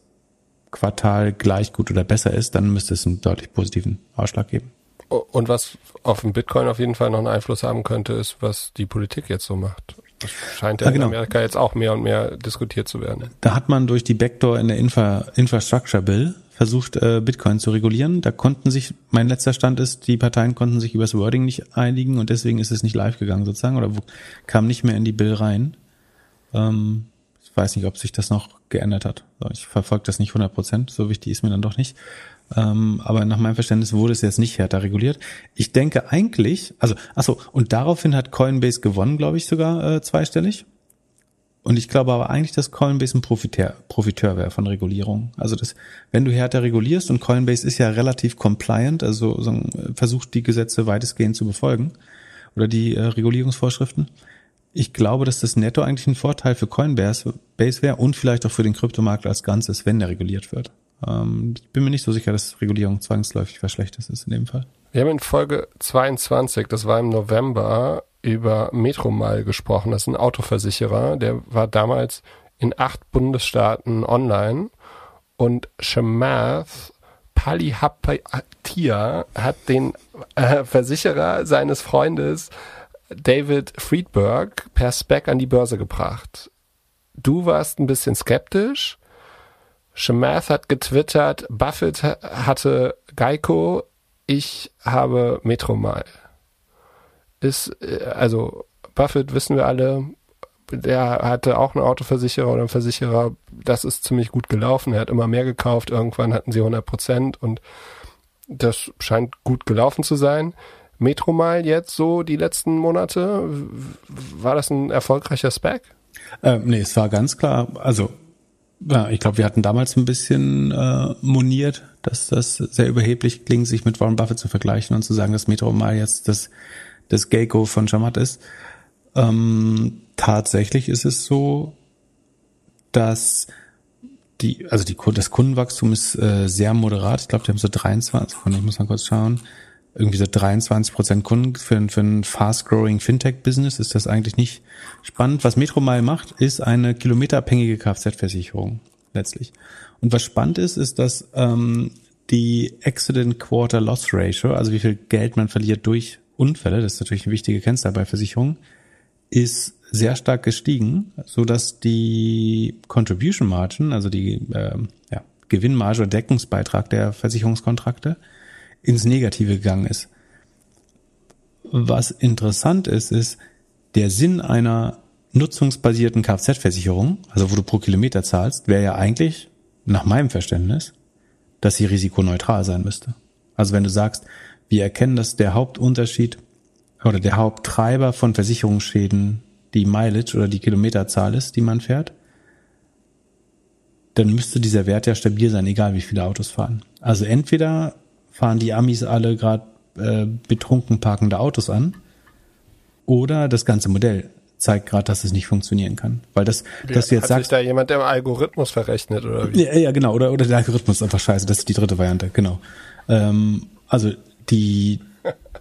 Quartal gleich gut oder besser ist, dann müsste es einen deutlich positiven Ausschlag geben. Und was auf den Bitcoin auf jeden Fall noch einen Einfluss haben könnte, ist, was die Politik jetzt so macht. Das scheint ja, ja genau. in Amerika jetzt auch mehr und mehr diskutiert zu werden. Da hat man durch die Backdoor in der Infra Infrastructure Bill versucht, äh, Bitcoin zu regulieren. Da konnten sich, mein letzter Stand ist, die Parteien konnten sich über das Wording nicht einigen und deswegen ist es nicht live gegangen sozusagen oder kam nicht mehr in die Bill rein. Ähm, ich weiß nicht, ob sich das noch geändert hat. Ich verfolge das nicht 100 Prozent, so wichtig ist mir dann doch nicht. Ähm, aber nach meinem Verständnis wurde es jetzt nicht härter reguliert. Ich denke eigentlich, also, achso, und daraufhin hat Coinbase gewonnen, glaube ich, sogar äh, zweistellig. Und ich glaube aber eigentlich, dass Coinbase ein Profiteur, Profiteur wäre von Regulierung. Also das, wenn du härter regulierst und Coinbase ist ja relativ compliant, also so, versucht die Gesetze weitestgehend zu befolgen oder die äh, Regulierungsvorschriften. Ich glaube, dass das netto eigentlich ein Vorteil für Coinbase wäre und vielleicht auch für den Kryptomarkt als Ganzes, wenn der reguliert wird. Ähm, ich bin mir nicht so sicher, dass Regulierung zwangsläufig was Schlechtes ist in dem Fall. Wir haben in Folge 22, das war im November, über Metromal gesprochen. Das ist ein Autoversicherer, der war damals in acht Bundesstaaten online und Shamath Palihapatia hat den äh, Versicherer seines Freundes David Friedberg per Spec an die Börse gebracht. Du warst ein bisschen skeptisch Shemath hat getwittert, Buffett hatte Geico, ich habe Metromal. Ist, äh, also Buffett wissen wir alle, der hatte auch einen Autoversicherer oder einen Versicherer, das ist ziemlich gut gelaufen, er hat immer mehr gekauft, irgendwann hatten sie 100 Prozent und das scheint gut gelaufen zu sein. Metromal jetzt so die letzten Monate, war das ein erfolgreicher Spec? Äh, nee, es war ganz klar, also ja, ich glaube, wir hatten damals ein bisschen äh, moniert, dass das sehr überheblich klingt, sich mit Warren Buffett zu vergleichen und zu sagen, dass Metro mal jetzt das, das Geico von Shamat ist. Ähm, tatsächlich ist es so, dass die, also die, das Kundenwachstum ist äh, sehr moderat. Ich glaube, die haben so 23, ich muss mal kurz schauen, irgendwie so 23 Prozent Kunden für, für ein fast-growing Fintech-Business ist das eigentlich nicht spannend. Was Metromile macht, ist eine kilometerabhängige Kfz-Versicherung letztlich. Und was spannend ist, ist, dass ähm, die Accident Quarter Loss Ratio, also wie viel Geld man verliert durch Unfälle, das ist natürlich eine wichtige Kennzahl bei Versicherungen, ist sehr stark gestiegen, so dass die Contribution Margin, also die äh, ja, Gewinnmarge oder Deckungsbeitrag der Versicherungskontrakte ins Negative gegangen ist. Was interessant ist, ist der Sinn einer nutzungsbasierten Kfz-Versicherung, also wo du pro Kilometer zahlst, wäre ja eigentlich, nach meinem Verständnis, dass sie risikoneutral sein müsste. Also wenn du sagst, wir erkennen, dass der Hauptunterschied oder der Haupttreiber von Versicherungsschäden die Mileage oder die Kilometerzahl ist, die man fährt, dann müsste dieser Wert ja stabil sein, egal wie viele Autos fahren. Also entweder fahren die Amis alle gerade äh, betrunken parkende Autos an, oder das ganze Modell zeigt gerade, dass es nicht funktionieren kann. Weil das, ja, dass du jetzt hat sagst. Sich da jemand der Algorithmus verrechnet oder wie? Ja, ja, genau. Oder, oder der Algorithmus ist einfach scheiße. Das ist die dritte Variante, genau. Ähm, also die,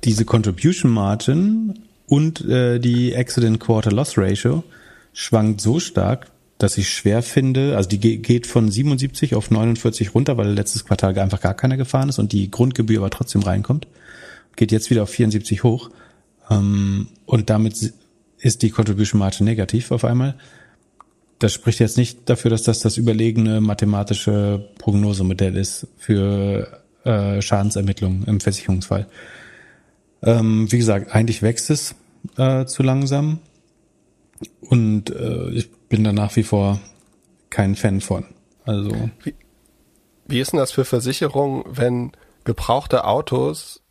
diese Contribution Margin und äh, die Accident Quarter Loss Ratio schwankt so stark, dass ich schwer finde, also die geht von 77 auf 49 runter, weil letztes Quartal einfach gar keiner gefahren ist und die Grundgebühr aber trotzdem reinkommt. Geht jetzt wieder auf 74 hoch. Ähm, und damit ist die Contribution Margin negativ auf einmal. Das spricht jetzt nicht dafür, dass das das überlegene mathematische Prognosemodell ist für äh, Schadensermittlung im Versicherungsfall. Ähm, wie gesagt, eigentlich wächst es äh, zu langsam und äh, ich bin da nach wie vor kein Fan von. Also wie, wie ist denn das für Versicherungen, wenn gebrauchte Autos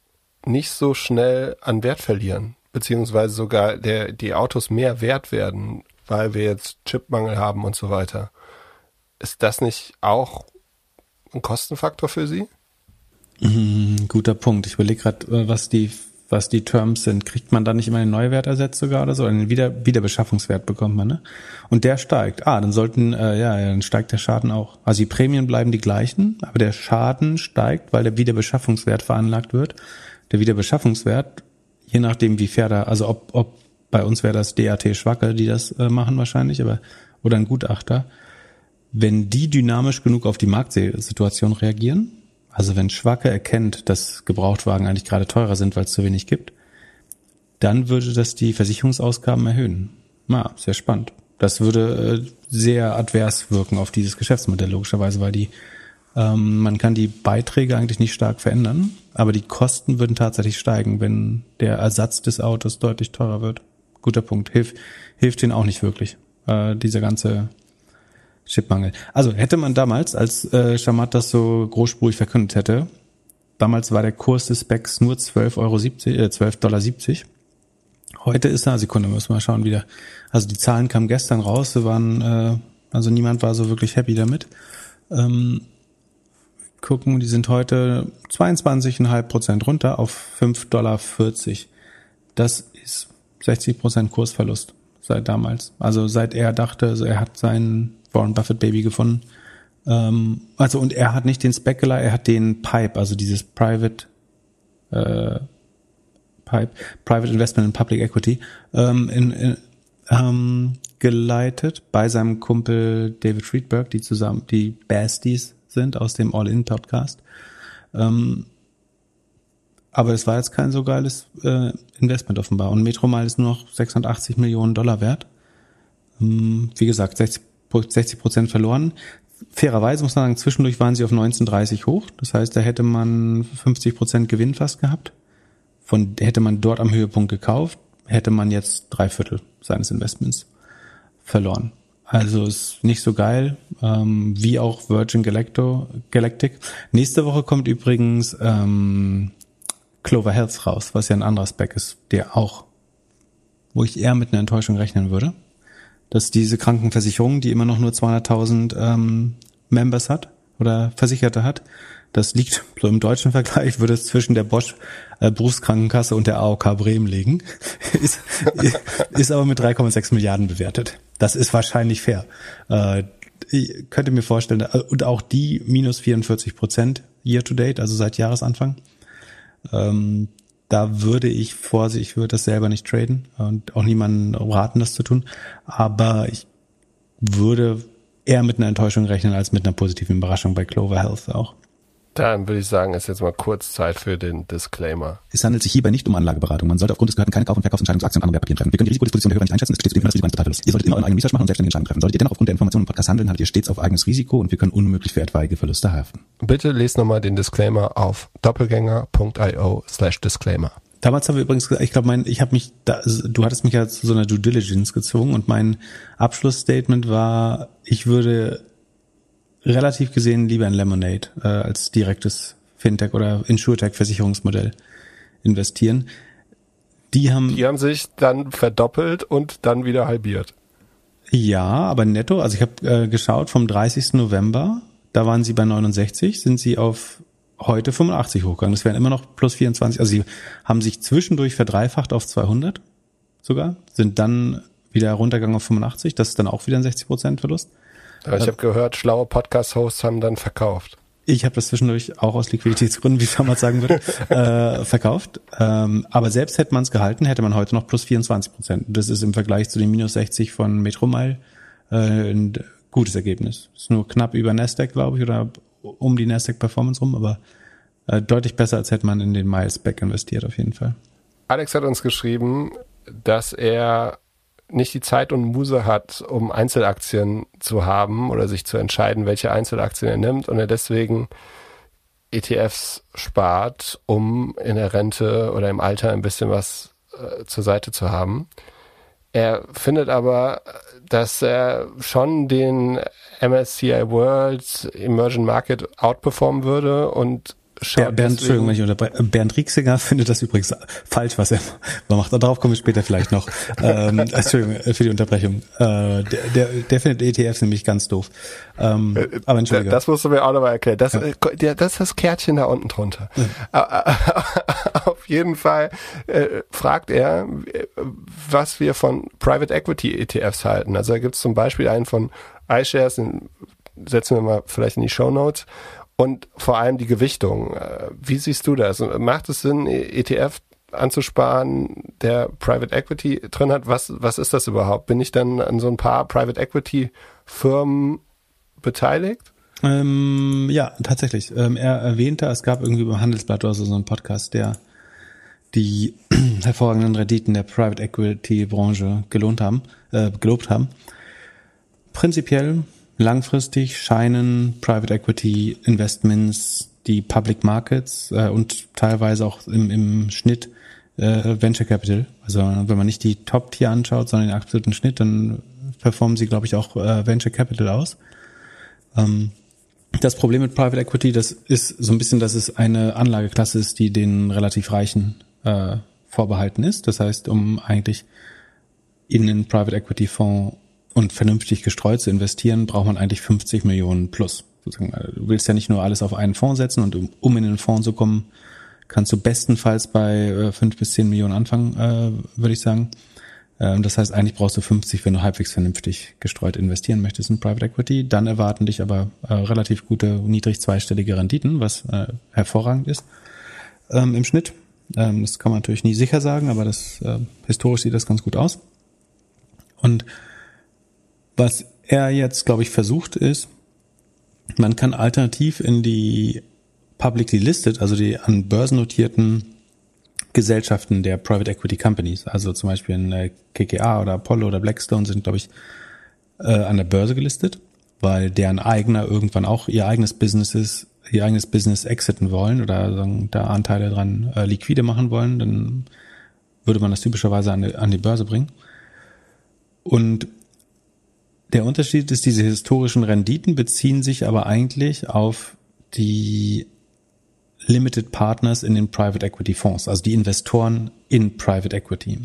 nicht so schnell an Wert verlieren, beziehungsweise sogar der, die Autos mehr wert werden, weil wir jetzt Chipmangel haben und so weiter? Ist das nicht auch ein Kostenfaktor für Sie? Mhm, guter Punkt. Ich überlege gerade, äh, was die was die Terms sind. Kriegt man da nicht immer einen Neuwert ersetzt sogar oder so? Einen Wieder Wiederbeschaffungswert bekommt man, ne? Und der steigt. Ah, dann sollten, äh, ja, dann steigt der Schaden auch. Also die Prämien bleiben die gleichen, aber der Schaden steigt, weil der Wiederbeschaffungswert veranlagt wird. Der Wiederbeschaffungswert, je nachdem wie fair da, also ob, ob bei uns wäre das DAT Schwacke, die das äh, machen wahrscheinlich, aber oder ein Gutachter. Wenn die dynamisch genug auf die Marktsituation reagieren, also wenn Schwacke erkennt, dass Gebrauchtwagen eigentlich gerade teurer sind, weil es zu wenig gibt, dann würde das die Versicherungsausgaben erhöhen. Na, sehr spannend. Das würde äh, sehr advers wirken auf dieses Geschäftsmodell logischerweise, weil die ähm, man kann die Beiträge eigentlich nicht stark verändern, aber die Kosten würden tatsächlich steigen, wenn der Ersatz des Autos deutlich teurer wird. Guter Punkt. Hilf, hilft denen auch nicht wirklich. Äh, dieser ganze Chipmangel. Also hätte man damals, als äh, Shamat das so großspurig verkündet hätte, damals war der Kurs des Specs nur 12,70 Euro, äh, 12,70 Dollar. Heute ist er, Sekunde, müssen wir mal schauen wieder. Also die Zahlen kamen gestern raus, sie waren, äh, also niemand war so wirklich happy damit. Ähm, gucken, die sind heute 22,5 Prozent runter auf 5,40 Dollar. Das ist 60 Prozent Kursverlust seit damals. Also seit er dachte, also er hat seinen Warren Buffett Baby gefunden. Ähm, also und er hat nicht den Specular, er hat den Pipe, also dieses Private äh, Pipe, Private Investment in Public Equity, ähm, in, in, ähm, geleitet bei seinem Kumpel David Friedberg, die zusammen die Basties sind aus dem All-In Podcast. Ähm, aber es war jetzt kein so geiles äh, Investment offenbar. Und Metromal ist nur noch 680 Millionen Dollar wert. Ähm, wie gesagt, 60 60 Prozent verloren. Fairerweise muss man sagen, zwischendurch waren sie auf 19,30 hoch. Das heißt, da hätte man 50 Prozent Gewinn fast gehabt. Von hätte man dort am Höhepunkt gekauft, hätte man jetzt drei Viertel seines Investments verloren. Also ist nicht so geil, ähm, wie auch Virgin Galacto, Galactic. Nächste Woche kommt übrigens ähm, Clover Health raus, was ja ein anderer Spec ist, der auch, wo ich eher mit einer Enttäuschung rechnen würde dass diese Krankenversicherung, die immer noch nur 200.000 ähm, Members hat oder Versicherte hat, das liegt so im deutschen Vergleich, würde es zwischen der Bosch äh, Berufskrankenkasse und der AOK Bremen liegen, [laughs] ist, ist aber mit 3,6 Milliarden bewertet. Das ist wahrscheinlich fair. Äh, ich könnte mir vorstellen, äh, und auch die minus 44 Prozent year to date, also seit Jahresanfang. Ähm, da würde ich vorsichtig, ich würde das selber nicht traden und auch niemanden raten, das zu tun. Aber ich würde eher mit einer Enttäuschung rechnen als mit einer positiven Überraschung bei Clover Health auch. Dann würde ich sagen, ist jetzt mal kurz Zeit für den Disclaimer. Es handelt sich hierbei nicht um Anlageberatung. Man sollte aufgrund des Gehörten keine Kauf- und Verkaufsentscheidungen zu Aktien und anderen Wertpapieren treffen. Wir können die Risikodisposition der Hörer nicht einschätzen. Es besteht zudem das Risiko eines Totalverlusts. Ihr solltet immer euren eigenen Research machen und selbstständige Entscheidungen treffen. Solltet ihr dennoch aufgrund der Informationen im Podcast handeln, habt ihr stets auf eigenes Risiko und wir können unmöglich für etwaige Verluste haften. Bitte lest nochmal den Disclaimer auf doppelgänger.io slash Disclaimer. Damals haben wir übrigens gesagt, ich glaube, mein, ich habe mich, da, du hattest mich ja zu so einer Due Diligence gezwungen und mein Abschlussstatement war, ich würde relativ gesehen lieber in Lemonade äh, als direktes Fintech oder Insurtech Versicherungsmodell investieren. Die haben Die haben sich dann verdoppelt und dann wieder halbiert. ja, aber netto, also ich habe äh, geschaut vom 30. November, da waren sie bei 69, sind sie auf heute 85 hochgegangen. Das wären immer noch plus 24. Also sie haben sich zwischendurch verdreifacht auf 200 sogar, sind dann wieder runtergegangen auf 85. Das ist dann auch wieder ein 60 Prozent Verlust. Aber ich habe gehört, schlaue Podcast-Hosts haben dann verkauft. Ich habe das zwischendurch auch aus Liquiditätsgründen, wie damals sagen würde, [laughs] äh, verkauft. Ähm, aber selbst hätte man es gehalten, hätte man heute noch plus 24 Prozent. Das ist im Vergleich zu den minus 60 von Metromile äh, ein gutes Ergebnis. Ist nur knapp über Nasdaq, glaube ich, oder um die Nasdaq Performance rum, aber äh, deutlich besser, als hätte man in den Miles Back investiert, auf jeden Fall. Alex hat uns geschrieben, dass er nicht die Zeit und Muse hat, um Einzelaktien zu haben oder sich zu entscheiden, welche Einzelaktien er nimmt und er deswegen ETFs spart, um in der Rente oder im Alter ein bisschen was äh, zur Seite zu haben. Er findet aber, dass er schon den MSCI World Emerging Market outperformen würde und Bernd, deswegen- Entschuldigung, wenn ich unterbreche. Bernd Rieksinger [laughs] findet das übrigens falsch, was er macht. Darauf komme ich später vielleicht noch. [laughs] ähm, Entschuldigung für die Unterbrechung. Äh, der, der, der findet ETFs nämlich ganz doof. Ähm, aber Entschuldigung. Das musst du mir auch nochmal erklären. Das, äh, der, das ist das Kärtchen da unten drunter. [laughs] Auf jeden Fall äh, fragt er, äh, was wir von Private Equity ETFs halten. Also da gibt es zum Beispiel einen von iShares, den setzen wir mal vielleicht in die Show Notes. Und vor allem die Gewichtung. Äh, Wie siehst du das? Macht es Sinn, ETF anzusparen, der Private Equity drin hat? Was, was ist das überhaupt? Bin ich dann an so ein paar Private Equity Firmen beteiligt? Ähm, ja, tatsächlich. Ähm, er erwähnte, es gab irgendwie beim Handelsblatt oder so, so einen Podcast, der die [clears throat] hervorragenden Renditen der Private Equity Branche gelohnt haben, äh, gelobt haben. Prinzipiell langfristig scheinen Private Equity Investments die Public Markets äh, und teilweise auch im, im Schnitt äh, Venture Capital. Also wenn man nicht die Top-Tier anschaut, sondern den absoluten Schnitt, dann performen sie, glaube ich, auch äh, Venture Capital aus. Ähm, das Problem mit Private Equity, das ist so ein bisschen, dass es eine Anlageklasse ist, die den relativ Reichen äh, vorbehalten ist. Das heißt, um eigentlich in einen Private Equity Fonds und vernünftig gestreut zu investieren, braucht man eigentlich 50 Millionen plus. Äh, Du willst ja nicht nur alles auf einen Fonds setzen und um, in den Fonds zu kommen, kannst du bestenfalls bei äh, 5 bis 10 Millionen anfangen, äh, würde ich sagen. Ähm, Das heißt, eigentlich brauchst du 50, wenn du halbwegs vernünftig gestreut investieren möchtest in Private Equity. Dann erwarten dich aber äh, relativ gute, niedrig zweistellige Renditen, was äh, hervorragend ist ähm, im Schnitt. Ähm, das kann man natürlich nie sicher sagen, aber das äh, historisch sieht das ganz gut aus. Und was er jetzt, glaube ich, versucht ist, man kann alternativ in die publicly listed, also die an Börsen notierten Gesellschaften der Private Equity Companies, also zum Beispiel in äh, KKA oder Apollo oder Blackstone sind, glaube ich, äh, an der Börse gelistet, weil deren Eigner irgendwann auch ihr eigenes Business ist, ihr eigenes Business exiten wollen oder sagen, da Anteile dran äh, liquide machen wollen, dann würde man das typischerweise an die, an die Börse bringen. Und der Unterschied ist, diese historischen Renditen beziehen sich aber eigentlich auf die Limited Partners in den Private Equity Fonds, also die Investoren in Private Equity.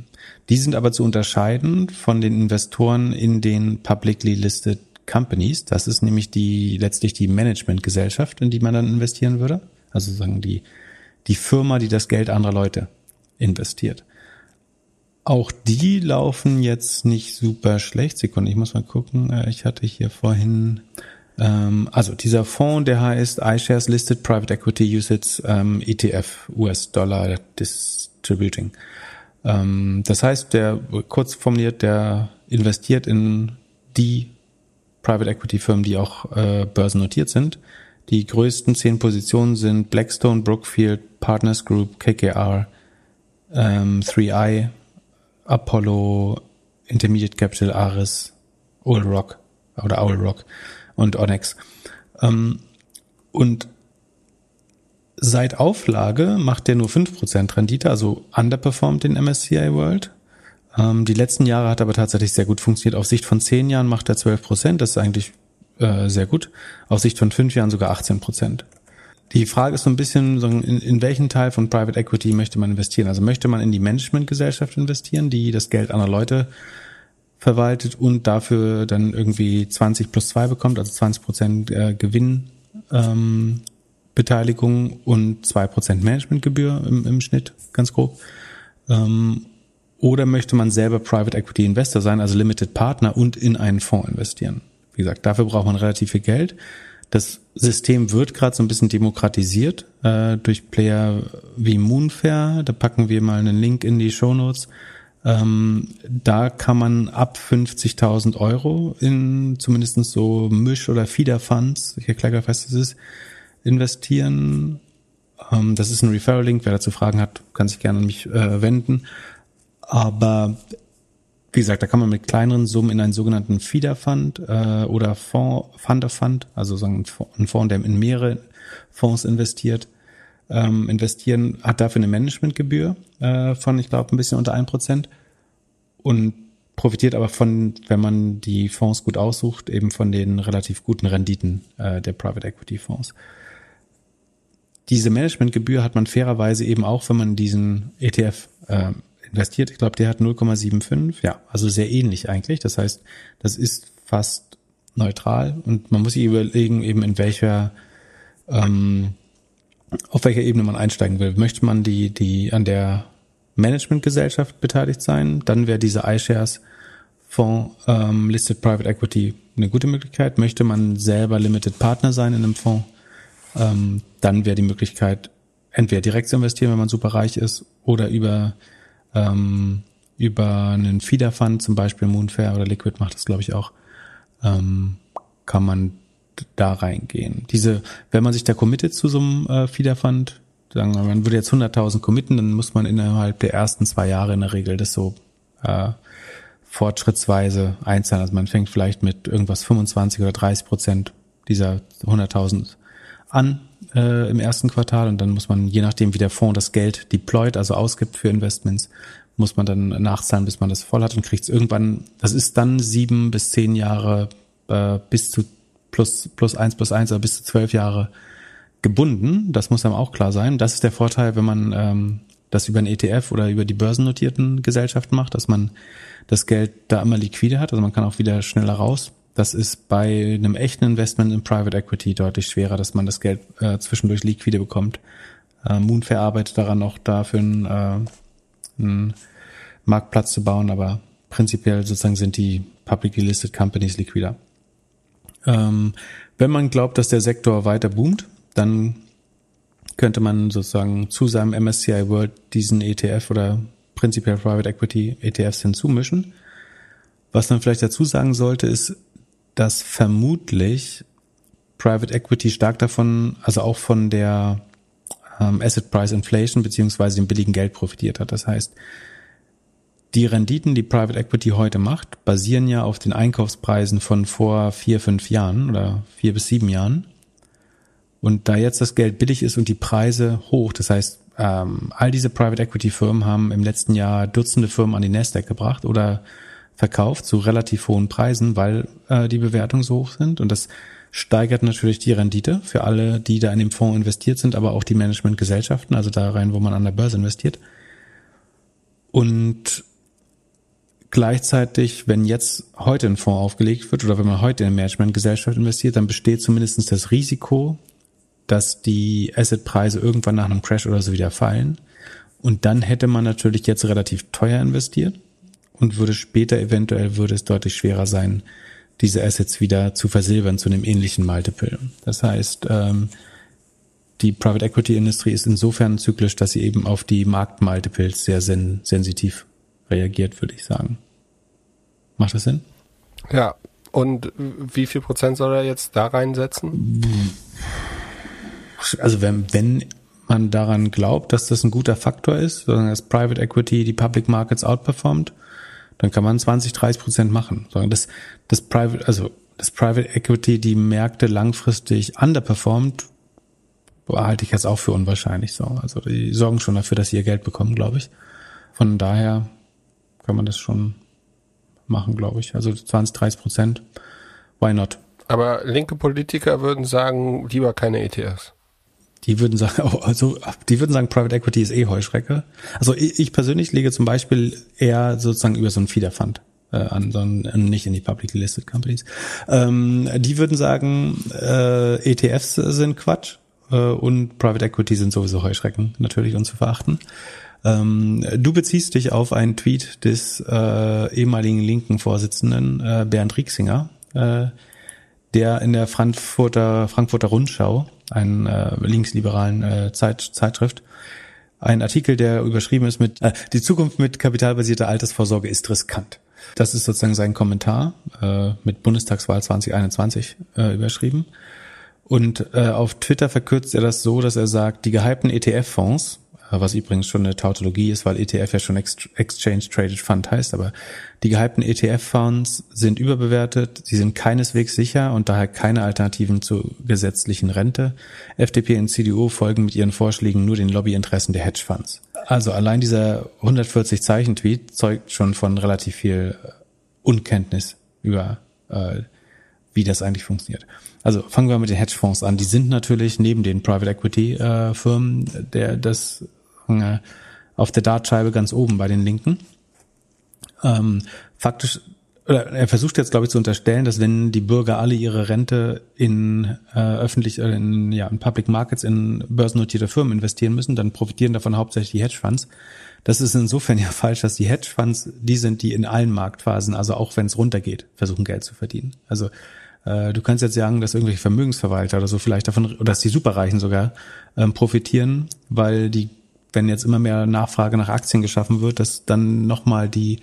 Die sind aber zu unterscheiden von den Investoren in den publicly listed Companies. Das ist nämlich die, letztlich die Managementgesellschaft, in die man dann investieren würde. Also sagen die, die Firma, die das Geld anderer Leute investiert. Auch die laufen jetzt nicht super schlecht. Sekunde, ich muss mal gucken. Äh, Ich hatte hier vorhin, ähm, also dieser Fonds, der heißt iShares Listed Private Equity USITS ähm, ETF US Dollar Distributing. Ähm, das heißt, der kurz formuliert, der investiert in die Private Equity Firmen, die auch äh, börsennotiert sind. Die größten zehn Positionen sind Blackstone, Brookfield, Partners Group, KKR, ähm, 3i, Apollo, Intermediate Capital, Aris, Owl Rock oder Owl Rock und Onyx. Ähm, und seit Auflage macht der nur 5% Rendite, also underperformt den MSCI World. Ähm, die letzten Jahre hat aber tatsächlich sehr gut funktioniert. Auf Sicht von 10 Jahren macht er 12%, das ist eigentlich äh, sehr gut. Auf Sicht von 5 Jahren sogar 18%. Die Frage ist so ein bisschen, in, in welchen Teil von Private Equity möchte man investieren? Also möchte man in die Managementgesellschaft investieren, die das Geld anderer Leute verwaltet und dafür dann irgendwie 20 plus 2 bekommt, also 20 Prozent äh, Gewinn ähm, Beteiligung und zwei Prozent Managementgebühr im, im Schnitt, ganz grob. Ähm, oder möchte man selber Private Equity Investor sein, also Limited Partner und in einen Fonds investieren? Wie gesagt, dafür braucht man relativ viel Geld. Das System wird gerade so ein bisschen demokratisiert äh, durch Player wie Moonfair. Da packen wir mal einen Link in die Show Notes. Ähm, da kann man ab 50.000 Euro in zumindest so Misch- oder Feeder-Funds, was das ist, investieren. Ähm, das ist ein Referral-Link. Wer dazu Fragen hat, kann sich gerne an mich äh, wenden. Aber wie gesagt, da kann man mit kleineren Summen in einen sogenannten Feeder-Fund äh, oder Fonds, Funder-Fund, also so ein Fonds, der in mehrere Fonds investiert, ähm, investieren, hat dafür eine Managementgebühr äh, von, ich glaube, ein bisschen unter ein Prozent und profitiert aber von, wenn man die Fonds gut aussucht, eben von den relativ guten Renditen äh, der Private Equity Fonds. Diese Managementgebühr hat man fairerweise eben auch, wenn man diesen ETF äh, investiert. Ich glaube, der hat 0,75. Ja, also sehr ähnlich eigentlich. Das heißt, das ist fast neutral und man muss sich überlegen, eben in welcher ähm, auf welcher Ebene man einsteigen will. Möchte man die, die an der Managementgesellschaft beteiligt sein, dann wäre diese iShares Fonds ähm, Listed Private Equity eine gute Möglichkeit. Möchte man selber Limited Partner sein in einem Fonds, ähm, dann wäre die Möglichkeit, entweder direkt zu investieren, wenn man super reich ist, oder über ähm, über einen Feeder Fund, zum Beispiel Moonfair oder Liquid macht das, glaube ich, auch, ähm, kann man da reingehen. Diese, wenn man sich da committet zu so einem äh, Feeder Fund, sagen wir, man würde jetzt 100.000 committen, dann muss man innerhalb der ersten zwei Jahre in der Regel das so äh, fortschrittsweise einzahlen. Also man fängt vielleicht mit irgendwas 25 oder 30 Prozent dieser 100.000 an äh, im ersten Quartal und dann muss man, je nachdem wie der Fonds das Geld deployt, also ausgibt für Investments, muss man dann nachzahlen, bis man das voll hat und kriegt es irgendwann, das ist dann sieben bis zehn Jahre äh, bis zu plus, plus eins plus eins, also bis zu zwölf Jahre gebunden. Das muss einem auch klar sein. Das ist der Vorteil, wenn man ähm, das über ein ETF oder über die börsennotierten Gesellschaften macht, dass man das Geld da immer liquide hat. Also man kann auch wieder schneller raus. Das ist bei einem echten Investment in Private Equity deutlich schwerer, dass man das Geld äh, zwischendurch liquide bekommt. Äh, Moonfair arbeitet daran noch dafür einen, äh, einen Marktplatz zu bauen, aber prinzipiell sozusagen sind die publicly listed companies liquider. Ähm, wenn man glaubt, dass der Sektor weiter boomt, dann könnte man sozusagen zu seinem MSCI World diesen ETF oder prinzipiell Private Equity ETFs hinzumischen. Was man vielleicht dazu sagen sollte, ist, dass vermutlich Private Equity stark davon, also auch von der ähm, Asset Price Inflation beziehungsweise dem billigen Geld profitiert hat. Das heißt, die Renditen, die Private Equity heute macht, basieren ja auf den Einkaufspreisen von vor vier, fünf Jahren oder vier bis sieben Jahren. Und da jetzt das Geld billig ist und die Preise hoch, das heißt, ähm, all diese Private Equity Firmen haben im letzten Jahr Dutzende Firmen an die Nasdaq gebracht oder verkauft zu relativ hohen Preisen, weil äh, die Bewertungen so hoch sind. Und das steigert natürlich die Rendite für alle, die da in dem Fonds investiert sind, aber auch die Managementgesellschaften, also da rein, wo man an der Börse investiert. Und Gleichzeitig, wenn jetzt heute ein Fonds aufgelegt wird oder wenn man heute in eine Managementgesellschaft investiert, dann besteht zumindest das Risiko, dass die Assetpreise irgendwann nach einem Crash oder so wieder fallen. Und dann hätte man natürlich jetzt relativ teuer investiert und würde später eventuell würde es deutlich schwerer sein, diese Assets wieder zu versilbern zu einem ähnlichen Multiple. Das heißt, ähm, die Private Equity Industrie ist insofern zyklisch, dass sie eben auf die Marktmultiples sehr sen sensitiv reagiert, würde ich sagen. Macht das Sinn? Ja. Und wie viel Prozent soll er jetzt da reinsetzen? also wenn, wenn man daran glaubt, dass das ein guter Faktor ist, dass Private Equity die Public Markets outperformt, dann kann man 20, 30 Prozent machen. Das, das Private, also das Private Equity die Märkte langfristig underperformt, halte ich jetzt auch für unwahrscheinlich so. Also die sorgen schon dafür, dass sie ihr Geld bekommen, glaube ich. Von daher kann man das schon machen, glaube ich. Also 20, 30 Prozent. Why not? Aber linke Politiker würden sagen, lieber keine ETFs. Die würden sagen, [laughs] oh, also, die würden sagen, Private Equity ist eh Heuschrecke. Also ich, ich persönlich lege zum Beispiel eher sozusagen über so ein Feeder Fund äh, an, sondern nicht in die publicly listed companies. Ähm, die würden sagen, äh, ETFs sind Quatsch äh, und Private Equity sind sowieso Heuschrecken, natürlich und zu verachten. Ähm, du beziehst dich auf einen Tweet des äh, ehemaligen linken Vorsitzenden äh, Bernd Rieksinger, äh, der in der Frankfurter, Frankfurter Rundschau, einen äh, linksliberalen äh, Zeit, Zeitschrift, ein Artikel, der überschrieben ist mit äh, Die Zukunft mit kapitalbasierter Altersvorsorge ist riskant. Das ist sozusagen sein Kommentar äh, mit Bundestagswahl 2021 äh, überschrieben. Und äh, auf Twitter verkürzt er das so, dass er sagt, die gehypten ETF-Fonds, was übrigens schon eine Tautologie ist, weil ETF ja schon Exchange Traded Fund heißt, aber die gehypten ETF-Fonds sind überbewertet, sie sind keineswegs sicher und daher keine Alternativen zur gesetzlichen Rente. FDP und CDU folgen mit ihren Vorschlägen nur den Lobbyinteressen der Hedgefonds. Also allein dieser 140 Zeichen Tweet zeugt schon von relativ viel Unkenntnis über äh, wie das eigentlich funktioniert. Also fangen wir mit den Hedgefonds an. Die sind natürlich neben den Private Equity äh, Firmen der das äh, auf der Dartscheibe ganz oben bei den Linken. Ähm, faktisch, oder er versucht jetzt, glaube ich, zu unterstellen, dass wenn die Bürger alle ihre Rente in äh, öffentlich, äh, in, ja, in Public Markets, in börsennotierte Firmen investieren müssen, dann profitieren davon hauptsächlich die Hedgefonds. Das ist insofern [laughs] ja falsch, dass die Hedgefonds die sind, die in allen Marktphasen, also auch wenn es runtergeht, versuchen Geld zu verdienen. Also äh, du kannst jetzt sagen, dass irgendwelche Vermögensverwalter oder so vielleicht davon, oder dass die Superreichen sogar ähm, profitieren, weil die wenn jetzt immer mehr Nachfrage nach Aktien geschaffen wird, dass dann nochmal die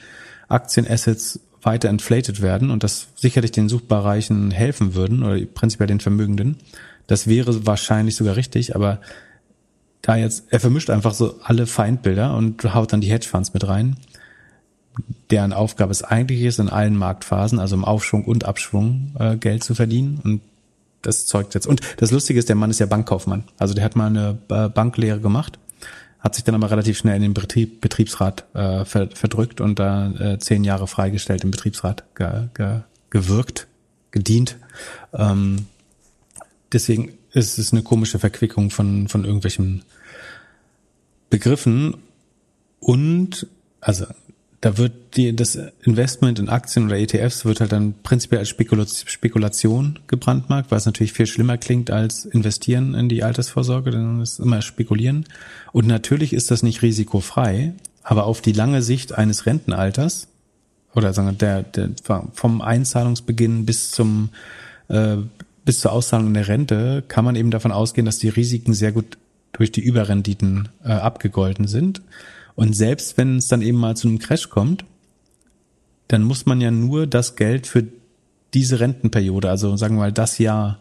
Aktienassets weiter inflated werden und das sicherlich den Suchbereichen helfen würden oder prinzipiell den Vermögenden. Das wäre wahrscheinlich sogar richtig, aber da jetzt, er vermischt einfach so alle Feindbilder und haut dann die Hedgefonds mit rein, deren Aufgabe es eigentlich ist, in allen Marktphasen, also im Aufschwung und Abschwung, äh, Geld zu verdienen und das zeugt jetzt. Und das Lustige ist, der Mann ist ja Bankkaufmann. Also der hat mal eine äh, Banklehre gemacht hat sich dann aber relativ schnell in den Betrieb, Betriebsrat äh, ver, verdrückt und da äh, zehn Jahre freigestellt im Betriebsrat ge, ge, gewirkt, gedient. Ähm, deswegen ist es eine komische Verquickung von, von irgendwelchen Begriffen und also da wird die, das Investment in Aktien oder ETFs wird halt dann prinzipiell als Spekulation gebrandmarkt, weil es natürlich viel schlimmer klingt als investieren in die Altersvorsorge, denn es ist immer spekulieren. Und natürlich ist das nicht risikofrei, aber auf die lange Sicht eines Rentenalters oder sagen wir der, der vom Einzahlungsbeginn bis zum äh, bis zur Auszahlung der Rente kann man eben davon ausgehen, dass die Risiken sehr gut durch die Überrenditen äh, abgegolten sind und selbst wenn es dann eben mal zu einem Crash kommt, dann muss man ja nur das Geld für diese Rentenperiode, also sagen wir mal das Jahr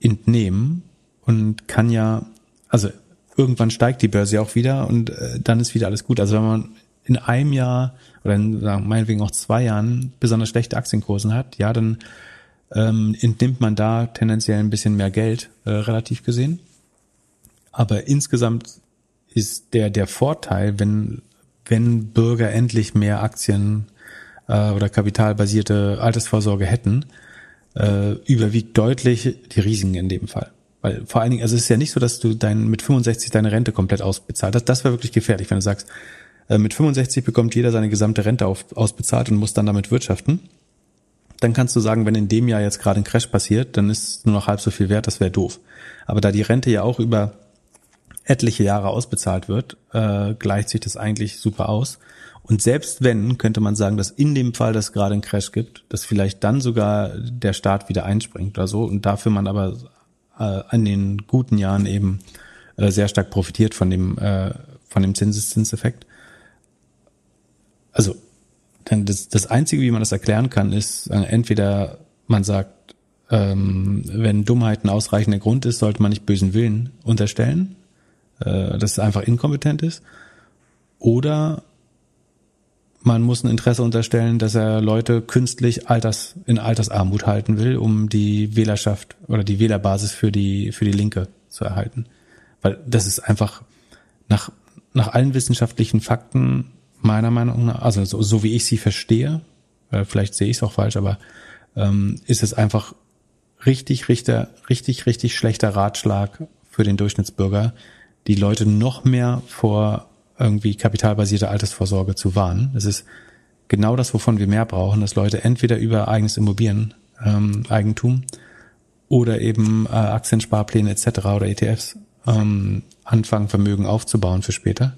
entnehmen und kann ja, also irgendwann steigt die Börse auch wieder und äh, dann ist wieder alles gut. Also wenn man in einem Jahr oder in, meinetwegen auch zwei Jahren besonders schlechte Aktienkursen hat, ja, dann ähm, entnimmt man da tendenziell ein bisschen mehr Geld, äh, relativ gesehen. Aber insgesamt ist der, der Vorteil, wenn, wenn Bürger endlich mehr Aktien äh, oder kapitalbasierte Altersvorsorge hätten, äh, überwiegt deutlich die Risiken in dem Fall. Weil vor allen Dingen, also es ist ja nicht so, dass du dein, mit 65 deine Rente komplett ausbezahlt hast. Das wäre wirklich gefährlich, wenn du sagst, äh, mit 65 bekommt jeder seine gesamte Rente auf, ausbezahlt und muss dann damit wirtschaften. Dann kannst du sagen, wenn in dem Jahr jetzt gerade ein Crash passiert, dann ist nur noch halb so viel wert, das wäre doof. Aber da die Rente ja auch über etliche Jahre ausbezahlt wird, äh, gleicht sich das eigentlich super aus. Und selbst wenn, könnte man sagen, dass in dem Fall, dass gerade ein Crash gibt, dass vielleicht dann sogar der Staat wieder einspringt oder so und dafür man aber äh, an den guten Jahren eben äh, sehr stark profitiert von dem, äh, von dem Zinseszinseffekt. Also, dann das, das Einzige, wie man das erklären kann, ist äh, entweder man sagt, ähm, wenn Dummheit ein ausreichender Grund ist, sollte man nicht bösen Willen unterstellen, äh, dass es einfach inkompetent ist. Oder man muss ein Interesse unterstellen, dass er Leute künstlich Alters, in Altersarmut halten will, um die Wählerschaft oder die Wählerbasis für die, für die Linke zu erhalten. Weil das ist einfach nach, nach allen wissenschaftlichen Fakten meiner Meinung nach, also so, so wie ich sie verstehe, äh, vielleicht sehe ich es auch falsch, aber ähm, ist es einfach richtig, richtig, richtig, richtig schlechter Ratschlag für den Durchschnittsbürger, die Leute noch mehr vor irgendwie kapitalbasierte Altersvorsorge zu warnen. Das ist genau das, wovon wir mehr brauchen, dass Leute entweder über eigenes Immobilien, ähm, Eigentum oder eben äh, Aktiensparpläne etc. oder ETFs ähm, anfangen, Vermögen aufzubauen für später.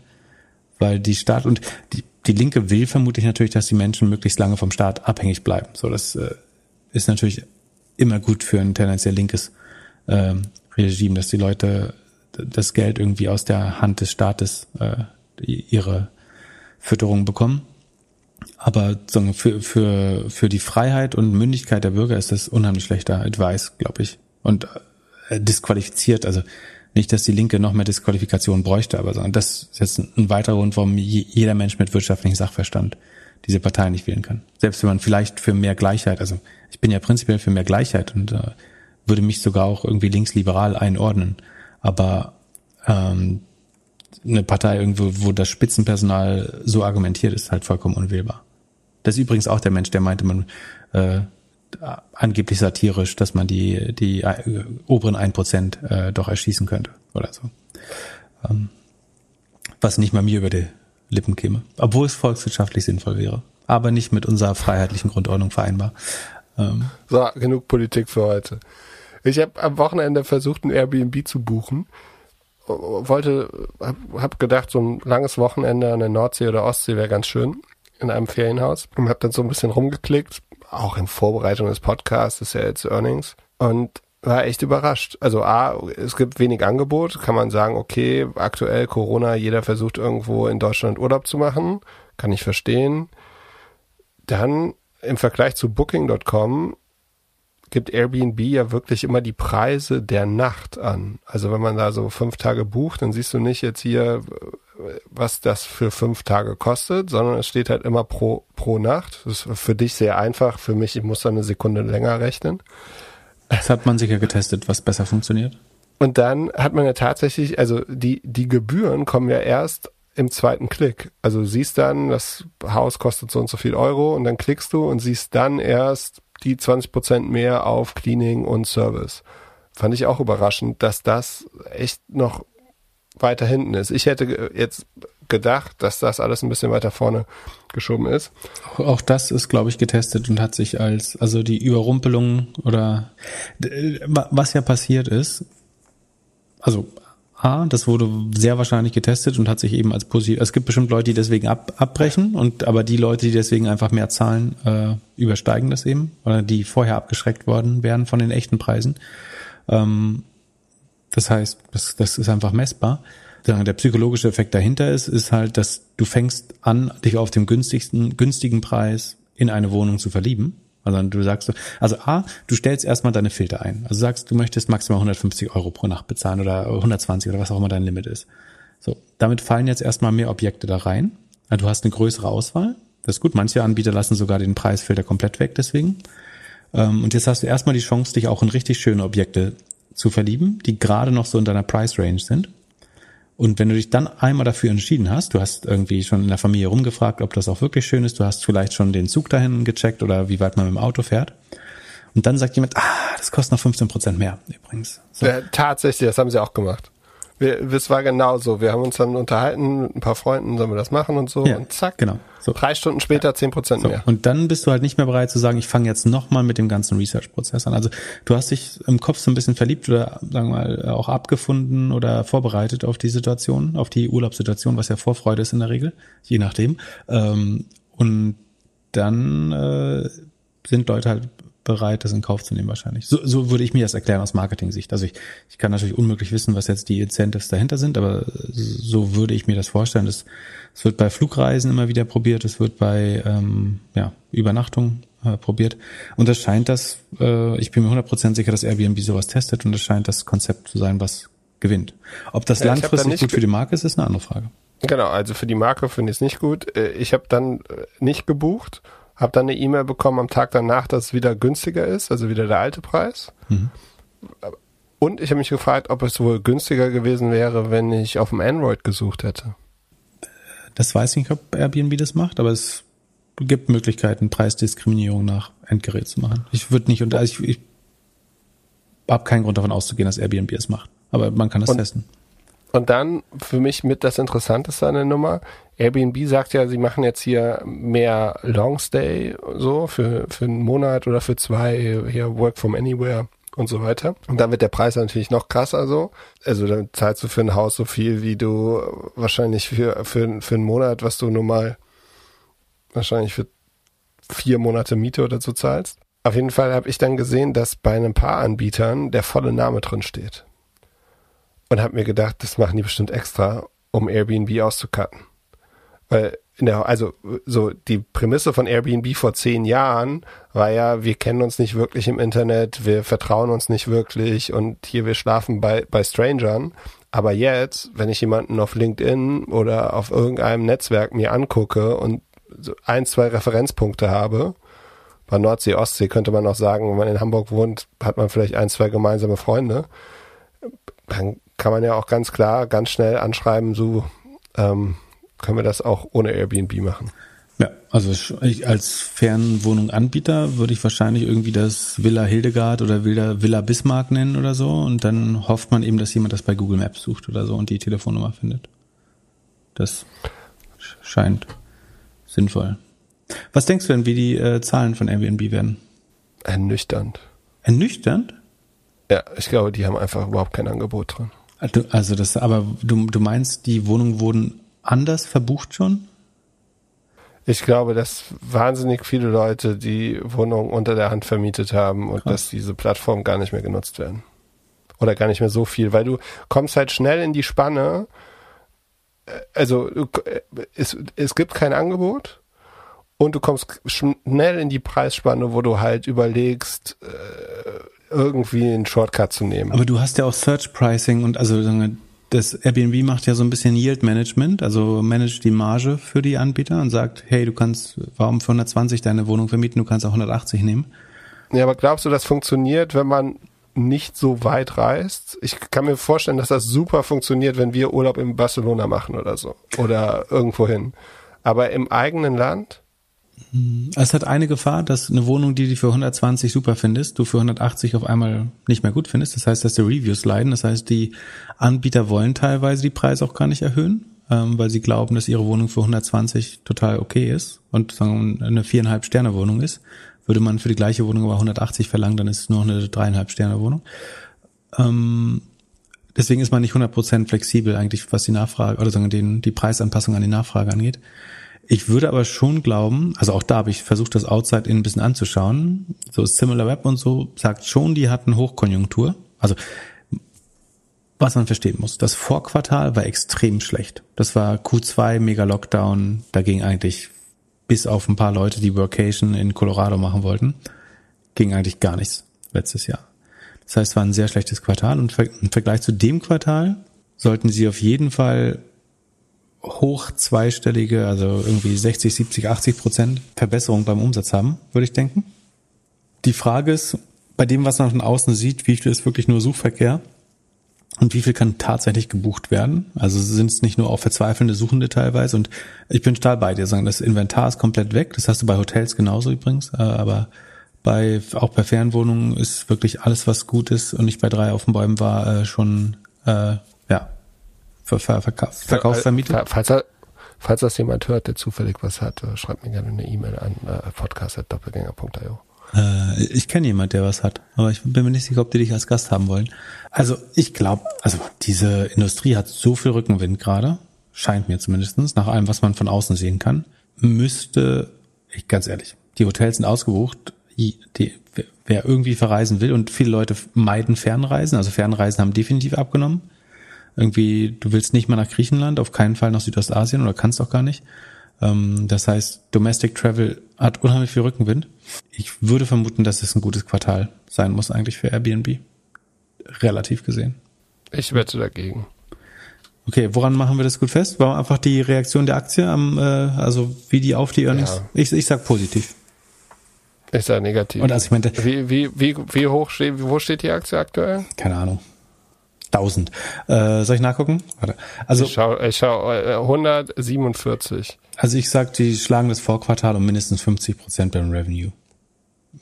Weil die Staat und die, die Linke will vermutlich natürlich, dass die Menschen möglichst lange vom Staat abhängig bleiben. So, das äh, ist natürlich immer gut für ein tendenziell linkes äh, Regime, dass die Leute das Geld irgendwie aus der Hand des Staates äh, ihre Fütterung bekommen. Aber für, für, für die Freiheit und Mündigkeit der Bürger ist das unheimlich schlechter Advice, glaube ich. Und äh, disqualifiziert, also nicht, dass die Linke noch mehr Disqualifikation bräuchte, aber sondern das ist jetzt ein weiterer Grund, warum jeder Mensch mit wirtschaftlichem Sachverstand diese Partei nicht wählen kann. Selbst wenn man vielleicht für mehr Gleichheit, also ich bin ja prinzipiell für mehr Gleichheit und äh, würde mich sogar auch irgendwie linksliberal einordnen. Aber ähm, eine Partei irgendwo, wo das Spitzenpersonal so argumentiert, ist halt vollkommen unwählbar. Das ist übrigens auch der Mensch, der meinte, man äh, angeblich satirisch, dass man die, die äh, oberen ein Prozent äh, doch erschießen könnte oder so. Ähm, was nicht mal mir über die Lippen käme. Obwohl es volkswirtschaftlich sinnvoll wäre. Aber nicht mit unserer freiheitlichen Grundordnung vereinbar. Ähm, so, genug Politik für heute. Ich habe am Wochenende versucht, ein Airbnb zu buchen. Wollte, hab, hab gedacht, so ein langes Wochenende an der Nordsee oder Ostsee wäre ganz schön in einem Ferienhaus und habe dann so ein bisschen rumgeklickt, auch in Vorbereitung des Podcasts, ja jetzt Earnings und war echt überrascht. Also A, es gibt wenig Angebot, kann man sagen, okay, aktuell Corona, jeder versucht irgendwo in Deutschland Urlaub zu machen, kann ich verstehen. Dann im Vergleich zu Booking.com gibt Airbnb ja wirklich immer die Preise der Nacht an. Also wenn man da so fünf Tage bucht, dann siehst du nicht jetzt hier, was das für fünf Tage kostet, sondern es steht halt immer pro, pro Nacht. Das ist für dich sehr einfach, für mich, ich muss da eine Sekunde länger rechnen. Das hat man sicher getestet, was besser funktioniert. Und dann hat man ja tatsächlich, also die, die Gebühren kommen ja erst im zweiten Klick. Also du siehst dann, das Haus kostet so und so viel Euro und dann klickst du und siehst dann erst die 20 Prozent mehr auf Cleaning und Service. Fand ich auch überraschend, dass das echt noch weiter hinten ist. Ich hätte jetzt gedacht, dass das alles ein bisschen weiter vorne geschoben ist. Auch das ist, glaube ich, getestet und hat sich als, also die Überrumpelung oder was ja passiert ist, also A, das wurde sehr wahrscheinlich getestet und hat sich eben als positiv. Es gibt bestimmt Leute, die deswegen ab, abbrechen und aber die Leute, die deswegen einfach mehr zahlen, äh, übersteigen das eben oder die vorher abgeschreckt worden wären von den echten Preisen. Ähm, das heißt, das, das ist einfach messbar. Der psychologische Effekt dahinter ist, ist halt, dass du fängst an, dich auf dem günstigsten, günstigen Preis in eine Wohnung zu verlieben also du sagst, also A, du stellst erstmal deine Filter ein. Also sagst, du möchtest maximal 150 Euro pro Nacht bezahlen oder 120 oder was auch immer dein Limit ist. So, damit fallen jetzt erstmal mehr Objekte da rein. Also du hast eine größere Auswahl. Das ist gut. Manche Anbieter lassen sogar den Preisfilter komplett weg deswegen. Ähm, und jetzt hast du erstmal die Chance, dich auch in richtig schöne Objekte zu verlieben, die gerade noch so in deiner Price Range sind. Und wenn du dich dann einmal dafür entschieden hast, du hast irgendwie schon in der Familie rumgefragt, ob das auch wirklich schön ist, du hast vielleicht schon den Zug dahin gecheckt oder wie weit man mit dem Auto fährt. Und dann sagt jemand, ah, das kostet noch 15 Prozent mehr übrigens. So. Ja, tatsächlich, das haben sie auch gemacht. Wir, es war genau so. Wir haben uns dann unterhalten mit ein paar Freunden, sollen wir das machen und so. Ja, und zack. Genau. So. Drei Stunden später zehn Prozent so. mehr. Und dann bist du halt nicht mehr bereit zu sagen, ich fange jetzt nochmal mit dem ganzen Research-Prozess an. Also du hast dich im Kopf so ein bisschen verliebt oder sagen wir mal auch abgefunden oder vorbereitet auf die Situation, auf die Urlaubssituation, was ja Vorfreude ist in der Regel, je nachdem. Ähm, und dann äh, sind Leute halt bereit, das in Kauf zu nehmen wahrscheinlich. So, so würde ich mir das erklären aus Marketing-Sicht. Also ich, ich kann natürlich unmöglich wissen, was jetzt die Incentives dahinter sind, aber so würde ich mir das vorstellen. Es wird bei Flugreisen immer wieder probiert, es wird bei ähm, ja, Übernachtung äh, probiert. Und es scheint das, äh, ich bin mir 100% sicher, dass Airbnb sowas testet und es scheint das Konzept zu sein, was gewinnt. Ob das ja, langfristig gut für die Marke ist, ist eine andere Frage. Genau, also für die Marke finde ich es nicht gut. Äh, ich habe dann äh, nicht gebucht, habe dann eine E-Mail bekommen am Tag danach, dass es wieder günstiger ist, also wieder der alte Preis. Mhm. Und ich habe mich gefragt, ob es wohl günstiger gewesen wäre, wenn ich auf dem Android gesucht hätte. Das weiß ich nicht, ob Airbnb das macht, aber es gibt Möglichkeiten, Preisdiskriminierung nach Endgerät zu machen. Ich würde nicht unter, also ich, ich habe keinen Grund davon auszugehen, dass Airbnb es macht. Aber man kann das und, testen. Und dann für mich mit das Interessanteste an der Nummer. Airbnb sagt ja, sie machen jetzt hier mehr Longstay so für, für einen Monat oder für zwei hier Work from Anywhere und so weiter. Und dann wird der Preis natürlich noch krasser so. Also dann zahlst du für ein Haus so viel, wie du wahrscheinlich für, für, für einen Monat, was du nun mal wahrscheinlich für vier Monate Miete oder so zahlst. Auf jeden Fall habe ich dann gesehen, dass bei einem paar Anbietern der volle Name drin steht. Und habe mir gedacht, das machen die bestimmt extra, um Airbnb auszucutten. Weil in der, also so die Prämisse von Airbnb vor zehn Jahren war ja, wir kennen uns nicht wirklich im Internet, wir vertrauen uns nicht wirklich und hier wir schlafen bei, bei Strangern. Aber jetzt, wenn ich jemanden auf LinkedIn oder auf irgendeinem Netzwerk mir angucke und so ein, zwei Referenzpunkte habe. Bei Nordsee, Ostsee könnte man auch sagen, wenn man in Hamburg wohnt, hat man vielleicht ein, zwei gemeinsame Freunde. Dann kann man ja auch ganz klar, ganz schnell anschreiben, so ähm, können wir das auch ohne Airbnb machen. Ja, also ich als Fernwohnung-Anbieter würde ich wahrscheinlich irgendwie das Villa Hildegard oder Villa, Villa Bismarck nennen oder so und dann hofft man eben, dass jemand das bei Google Maps sucht oder so und die Telefonnummer findet. Das scheint sinnvoll. Was denkst du denn, wie die äh, Zahlen von Airbnb werden? Ernüchternd. Ernüchternd? Ja, ich glaube, die haben einfach überhaupt kein Angebot drin. Also, also das, aber du, du meinst, die Wohnungen wurden anders verbucht schon? Ich glaube, dass wahnsinnig viele Leute die Wohnung unter der Hand vermietet haben und Krass. dass diese Plattformen gar nicht mehr genutzt werden. Oder gar nicht mehr so viel, weil du kommst halt schnell in die Spanne, also es, es gibt kein Angebot und du kommst schnell in die Preisspanne, wo du halt überlegst, äh, irgendwie einen Shortcut zu nehmen. Aber du hast ja auch Search Pricing und also das Airbnb macht ja so ein bisschen Yield Management, also managt die Marge für die Anbieter und sagt, hey, du kannst, warum für 120 deine Wohnung vermieten, du kannst auch 180 nehmen. Ja, aber glaubst du, das funktioniert, wenn man nicht so weit reist. Ich kann mir vorstellen, dass das super funktioniert, wenn wir Urlaub in Barcelona machen oder so. Oder irgendwo hin. Aber im eigenen Land? Es hat eine Gefahr, dass eine Wohnung, die du für 120 super findest, du für 180 auf einmal nicht mehr gut findest. Das heißt, dass die Reviews leiden. Das heißt, die Anbieter wollen teilweise die Preise auch gar nicht erhöhen, ähm, weil sie glauben, dass ihre Wohnung für 120 total okay ist und sagen, eine viereinhalb Sterne Wohnung ist. Würde man für die gleiche Wohnung aber 180 verlangen, dann ist es nur eine dreieinhalb Sterne Wohnung. Ähm, deswegen ist man nicht 100% flexibel eigentlich, was die Nachfrage oder sagen den, die Preisanpassung an die Nachfrage angeht. Ich würde aber schon glauben, also auch da habe ich versucht, das Outside-In ein bisschen anzuschauen. So Similar Web und so sagt schon, die hatten Hochkonjunktur. Also was man verstehen muss, das Vorquartal war extrem schlecht. Das war Q2, mega Lockdown, da ging eigentlich bis auf ein paar Leute, die Workation in Colorado machen wollten, ging eigentlich gar nichts letztes Jahr. Das heißt, es war ein sehr schlechtes Quartal und im Vergleich zu dem Quartal sollten sie auf jeden Fall hoch zweistellige, also irgendwie 60, 70, 80 Prozent Verbesserung beim Umsatz haben, würde ich denken. Die Frage ist, bei dem, was man von außen sieht, wie viel ist wirklich nur Suchverkehr und wie viel kann tatsächlich gebucht werden? Also sind es nicht nur auch verzweifelnde Suchende teilweise. Und ich bin total bei dir, sagen, das Inventar ist komplett weg. Das hast du bei Hotels genauso übrigens. Äh, aber bei, auch bei Fernwohnungen ist wirklich alles, was gut ist und nicht bei drei auf den Bäumen war, äh, schon, äh, ja, ver, ver, verkauf, verkaufsvermietet. Falls, falls das jemand hört, der zufällig was hat, äh, schreibt mir gerne eine E-Mail an äh, podcast.doppelgänger.io. Äh, ich kenne jemand, der was hat, aber ich bin mir nicht sicher, ob die dich als Gast haben wollen. Also ich glaube, also diese Industrie hat so viel Rückenwind gerade, scheint mir zumindestens nach allem, was man von außen sehen kann, müsste, ich ganz ehrlich, die Hotels sind ausgebucht, die, wer irgendwie verreisen will und viele Leute meiden Fernreisen, also Fernreisen haben definitiv abgenommen. Irgendwie, du willst nicht mal nach Griechenland, auf keinen Fall nach Südostasien oder kannst auch gar nicht. Ähm, das heißt, Domestic Travel hat unheimlich viel Rückenwind. Ich würde vermuten, dass es ein gutes Quartal sein muss eigentlich für Airbnb. Relativ gesehen. Ich wette dagegen. Okay, woran machen wir das gut fest? War einfach die Reaktion der Aktie am, äh, also wie die auf die Earnings? Ja. Ich, ich sag positiv. Ich sag negativ. Und also ich meinte, wie, wie, wie, wie hoch steht, wo steht die Aktie aktuell? Keine Ahnung. 1000. Äh, soll ich nachgucken? Warte. Also ich schau, ich schau äh, 147. Also ich sag, die schlagen das Vorquartal um mindestens 50 Prozent beim Revenue.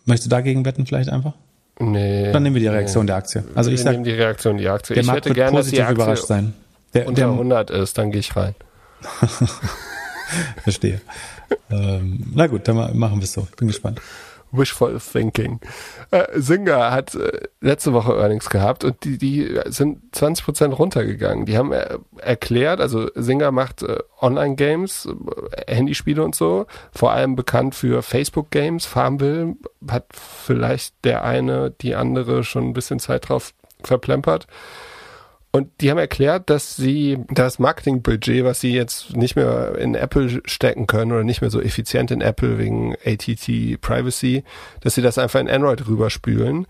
Möchtest du dagegen wetten vielleicht einfach? Nee. Dann nehmen wir die Reaktion nee. der Aktie. Also wir ich sag, nehmen die Reaktion der Aktie. Der ich Markt hätte gerne, dass die Aktie überrascht sein. Der, unter der, 100 ist, dann gehe ich rein. [laughs] Verstehe. ähm, na gut, dann machen wir es so. Bin gespannt. Wishful Thinking. Äh, Singer hat äh, letzte Woche Earnings gehabt und die, die sind 20 Prozent runtergegangen. Die haben äh, erklärt, also Singer macht äh, Online-Games, äh, Handyspiele und so, vor allem bekannt für Facebook-Games. Farmville hat vielleicht der eine, die andere schon ein bisschen Zeit drauf verplempert. Und die haben erklärt, dass sie das Marketingbudget, was sie jetzt nicht mehr in Apple stecken können oder nicht mehr so effizient in Apple wegen ATT Privacy, dass sie das einfach in Android rüberspülen.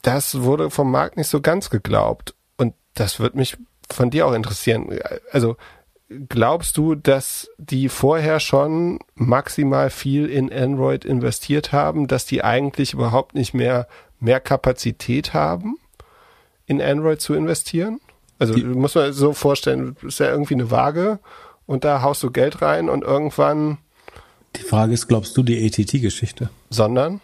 Das wurde vom Markt nicht so ganz geglaubt. Und das wird mich von dir auch interessieren. Also glaubst du, dass die vorher schon maximal viel in Android investiert haben, dass die eigentlich überhaupt nicht mehr mehr Kapazität haben? In Android zu investieren? Also die, muss man so vorstellen, ist ja irgendwie eine Waage und da haust du Geld rein und irgendwann. Die Frage ist, glaubst du die ATT-Geschichte? Sondern?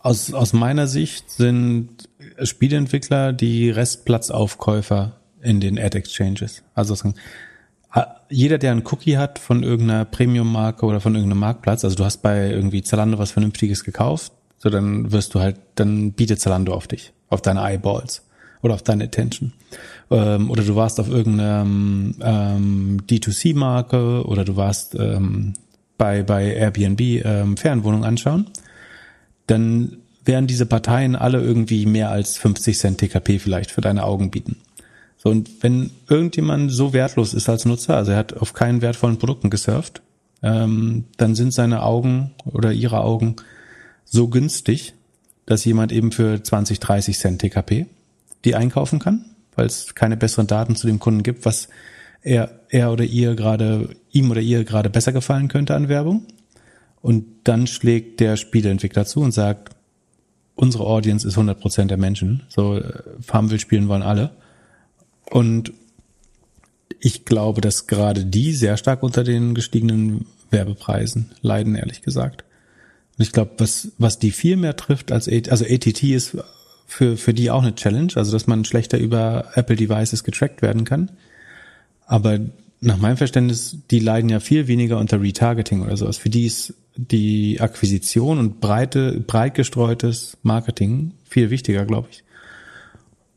Aus, aus meiner Sicht sind Spieleentwickler die Restplatzaufkäufer in den Ad-Exchanges. Also jeder, der einen Cookie hat von irgendeiner Premium-Marke oder von irgendeinem Marktplatz, also du hast bei irgendwie Zalando was Vernünftiges gekauft, so dann wirst du halt, dann bietet Zalando auf dich, auf deine Eyeballs oder auf deine Attention. Ähm, oder du warst auf irgendeiner ähm, D2C-Marke oder du warst ähm, bei, bei Airbnb ähm, Fernwohnung anschauen, dann werden diese Parteien alle irgendwie mehr als 50 Cent TKP vielleicht für deine Augen bieten. So, und wenn irgendjemand so wertlos ist als Nutzer, also er hat auf keinen wertvollen Produkten gesurft, ähm, dann sind seine Augen oder ihre Augen so günstig, dass jemand eben für 20, 30 Cent TKP die einkaufen kann, weil es keine besseren Daten zu dem Kunden gibt, was er, er oder ihr gerade, ihm oder ihr gerade besser gefallen könnte an Werbung. Und dann schlägt der Spieleentwickler zu und sagt, unsere Audience ist 100% der Menschen. So, äh, Farmville spielen wollen alle. Und ich glaube, dass gerade die sehr stark unter den gestiegenen Werbepreisen leiden, ehrlich gesagt. Und ich glaube, was, was die viel mehr trifft als, also ATT ist für, für die auch eine Challenge, also dass man schlechter über Apple Devices getrackt werden kann. Aber nach meinem Verständnis, die leiden ja viel weniger unter Retargeting oder sowas. Für die ist die Akquisition und breite, breit gestreutes Marketing viel wichtiger, glaube ich.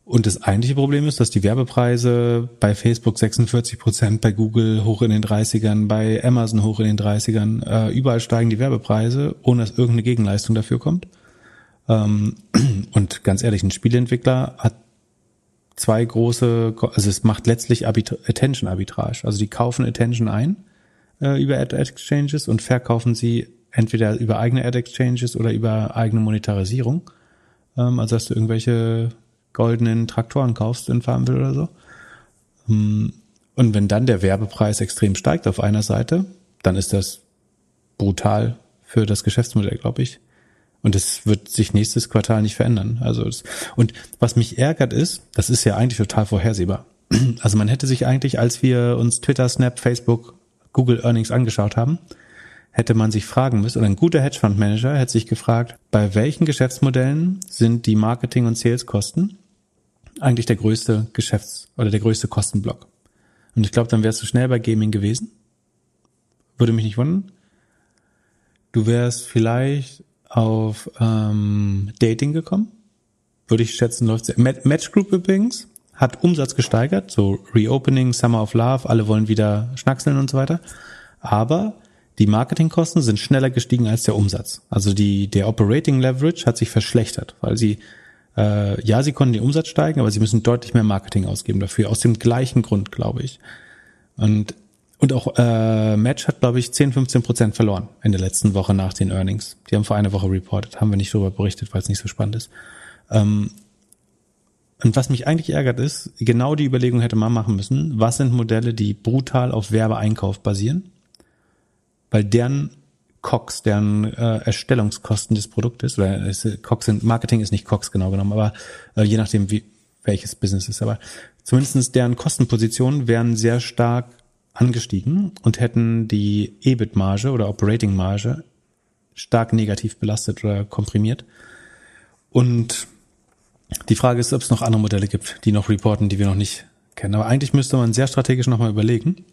Und das eigentliche Problem ist, dass die Werbepreise bei Facebook 46 Prozent, bei Google hoch in den 30ern, bei Amazon hoch in den 30ern, äh, überall steigen die Werbepreise, ohne dass irgendeine Gegenleistung dafür kommt. Ähm, [clears throat] und ganz ehrlich, ein Spieleentwickler hat zwei große, also es macht letztlich Attention Arbitrage. Also die kaufen Attention ein äh, über Ad Exchanges und verkaufen sie entweder über eigene Ad Exchanges oder über eigene Monetarisierung. Ähm, also dass du irgendwelche goldenen Traktoren kaufst in Farmville oder so. Ähm, und wenn dann der Werbepreis extrem steigt auf einer Seite, dann ist das brutal für das Geschäftsmodell, glaube ich. Und es wird sich nächstes Quartal nicht verändern. Also es, und was mich ärgert ist, das ist ja eigentlich total vorhersehbar. [clears throat] Also man hätte sich eigentlich, als wir uns Twitter, Snap, Facebook, Google Earnings angeschaut haben, hätte man sich fragen müssen, oder ein guter Hedgefondsmanager hätte sich gefragt, bei welchen Geschäftsmodellen sind die Marketing- und Saleskosten eigentlich der größte Geschäfts- oder der größte Kostenblock? Und ich glaube, dann wärst du schnell bei Gaming gewesen. Würde mich nicht wundern. Du wärst vielleicht auf ähm, Dating gekommen. Würde ich schätzen, läuft sehr. Match Group übrigens hat Umsatz gesteigert, so Reopening, Summer of Love, alle wollen wieder schnackseln und so weiter. Aber die Marketingkosten sind schneller gestiegen als der Umsatz. Also die, der Operating Leverage hat sich verschlechtert, weil sie, äh, ja, sie konnten den Umsatz steigen, aber sie müssen deutlich mehr Marketing ausgeben dafür, aus dem gleichen Grund, glaube ich. Und Und auch äh, Match hat, glaube ich, 10, 15 Prozent verloren in der letzten Woche nach den Earnings. Die haben vor einer Woche reported, haben wir nicht darüber berichtet, weil es nicht so spannend ist. Ähm, und was mich eigentlich ärgert ist, genau die Überlegung hätte man machen müssen, was sind Modelle, die brutal auf Werbeeinkauf basieren? Weil deren COX, deren äh, Erstellungskosten des Produktes, oder ist, COX sind, Marketing ist nicht COX genau genommen, aber äh, je nachdem, wie, welches Business ist, aber zumindestens deren Kostenpositionen wären sehr stark angestiegen und hätten die EBIT-Marge oder Operating-Marge stark negativ belastet oder komprimiert. Und die Frage ist, ob es noch andere Modelle gibt, die noch reporten, die wir noch nicht kennen. Aber eigentlich müsste man sehr strategisch nochmal überlegen.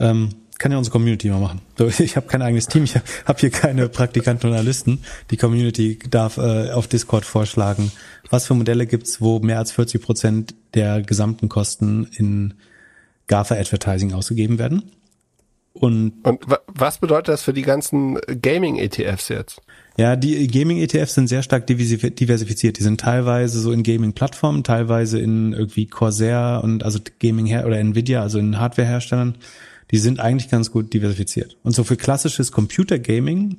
Ähm, kann ja unsere Community mal machen. [laughs] Ich habe kein eigenes Team, ich habe hier keine Praktikanten und Analysten. Die Community darf äh, auf Discord vorschlagen, was für Modelle gibt's, wo mehr als 40 Prozent der gesamten Kosten in GAFA-Advertising ausgegeben werden. Und, und was bedeutet das für die ganzen Gaming-ETFs jetzt? Ja, die Gaming-ETFs sind sehr stark diversifiziert. Die sind teilweise so in Gaming-Plattformen, teilweise in irgendwie Corsair und also Gaming her oder Nvidia, also in Hardware-Herstellern. Die sind eigentlich ganz gut diversifiziert. Und so für klassisches Computer-Gaming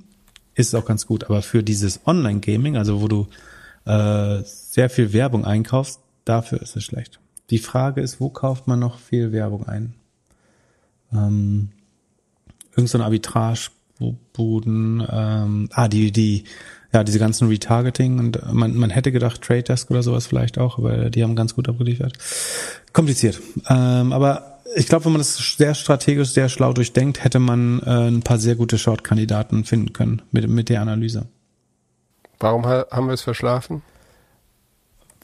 ist es auch ganz gut. Aber für dieses Online-Gaming, also wo du äh, sehr viel Werbung einkaufst, dafür ist es schlecht. Die Frage ist, wo kauft man noch viel Werbung ein? Ähm, irgend so ein Arbitrage-Buden, ähm, ah, die, die, ja, diese ganzen Retargeting und man, man hätte gedacht Trade Desk oder sowas vielleicht auch, aber die haben ganz gut abgeliefert. Kompliziert. Ähm, aber ich glaube, wenn man das sehr strategisch, sehr schlau durchdenkt, hätte man äh, ein paar sehr gute Short-Kandidaten finden können mit, mit der Analyse. Warum haben wir es verschlafen?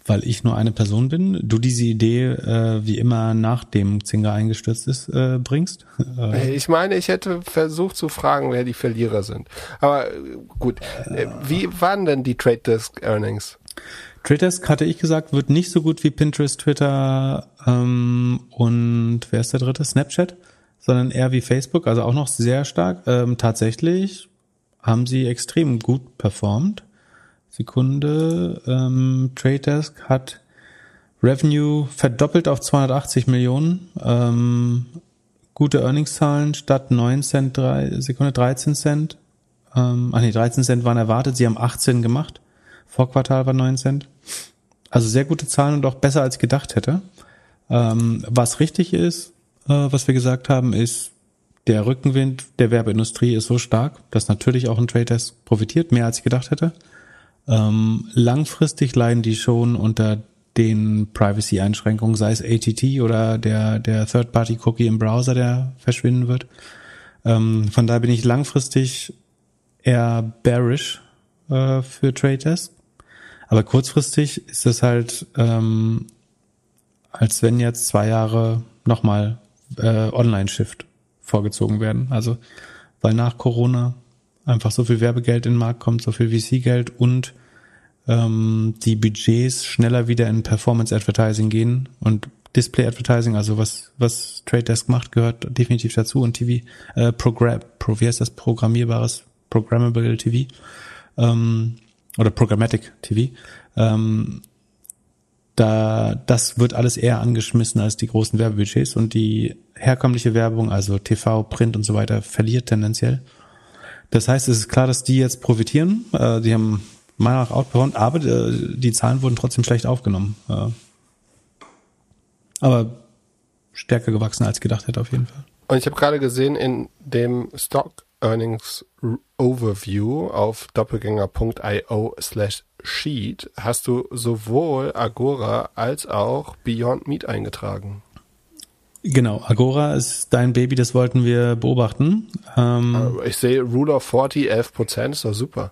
Weil ich nur eine Person bin, du diese Idee äh, wie immer nachdem Zinger eingestürzt ist, äh, bringst? [laughs] Äh. Ich meine, ich hätte versucht zu fragen, wer die Verlierer sind. Aber äh, gut, äh, wie waren denn die Trade Desk Earnings? Trade Desk hatte ich gesagt, wird nicht so gut wie Pinterest, Twitter ähm, und wer ist der dritte? Snapchat, sondern eher wie Facebook, also auch noch sehr stark. Ähm, tatsächlich haben sie extrem gut performt. Sekunde. Ähm, Trade Desk hat Revenue verdoppelt auf 280 Millionen. Ähm, gute Earningszahlen statt 9 Cent, 3, Sekunde 13 Cent. Ähm, ach nee, 13 Cent waren erwartet. Sie haben 18 gemacht. Vorquartal war 9 Cent. Also sehr gute Zahlen und auch besser als gedacht hätte. Ähm, was richtig ist, äh, was wir gesagt haben, ist, der Rückenwind der Werbeindustrie ist so stark, dass natürlich auch ein Trade Desk profitiert, mehr als ich gedacht hätte. Ähm, langfristig leiden die schon unter den Privacy-Einschränkungen, sei es ATT oder der, der Third-Party-Cookie im Browser, der verschwinden wird. Ähm, von daher bin ich langfristig eher bearish äh, für Trade Desk. Aber kurzfristig ist es halt, ähm, als wenn jetzt zwei Jahre nochmal äh, Online-Shift vorgezogen werden. Also, weil nach Corona einfach so viel Werbegeld in den Markt kommt, so viel VC-Geld und ähm, die Budgets schneller wieder in Performance Advertising gehen und Display Advertising, also was was Trade Desk macht, gehört definitiv dazu und TV äh, Program, Pro, wie heißt das programmierbares Programmable TV ähm, oder Programmatic TV. Ähm, da das wird alles eher angeschmissen als die großen Werbebudgets und die herkömmliche Werbung, also TV, Print und so weiter, verliert tendenziell. Das heißt, es ist klar, dass die jetzt profitieren. Äh, die haben meiner Meinung nach outperformed, aber äh, die Zahlen wurden trotzdem schlecht aufgenommen. Äh, aber stärker gewachsen als gedacht hätte auf jeden Fall. Und ich habe gerade gesehen in dem Stock Earnings Overview auf doppelgänger.io slash sheet hast du sowohl Agora als auch Beyond Meat eingetragen. Genau, Agora ist dein Baby, das wollten wir beobachten. Ähm, ich sehe Rule of 40, 11 Prozent, ist doch super.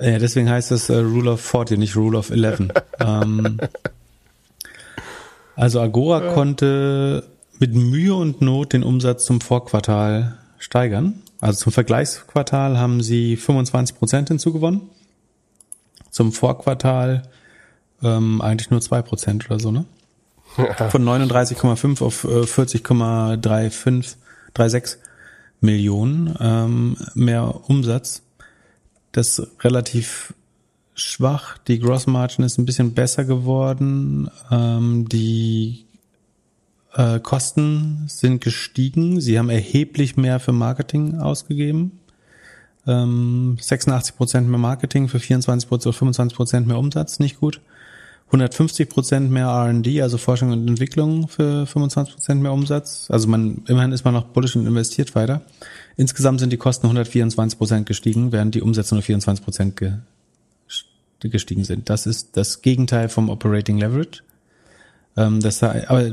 Ja, deswegen heißt es äh, Rule of 40, nicht Rule of 11. [laughs] ähm, also Agora ja. konnte mit Mühe und Not den Umsatz zum Vorquartal steigern. Also zum Vergleichsquartal haben sie 25 Prozent hinzugewonnen. Zum Vorquartal ähm, eigentlich nur zwei Prozent oder so, ne? Von 39,5 auf äh, 40,35, 36 Millionen ähm, mehr Umsatz. Das ist relativ schwach. Die Gross Margin ist ein bisschen besser geworden. Ähm, die Äh, Kosten sind gestiegen. Sie haben erheblich mehr für Marketing ausgegeben. Ähm, 86 Prozent mehr Marketing für 24 Prozent oder 25 Prozent mehr Umsatz, nicht gut. 150 Prozent mehr R&D, also Forschung und Entwicklung für 25 Prozent mehr Umsatz. Also man, immerhin ist man noch bullish und investiert weiter. Insgesamt sind die Kosten 124 Prozent gestiegen, während die Umsätze nur 24 Prozent ge gestiegen sind. Das ist das Gegenteil vom Operating Leverage. Ähm, das, aber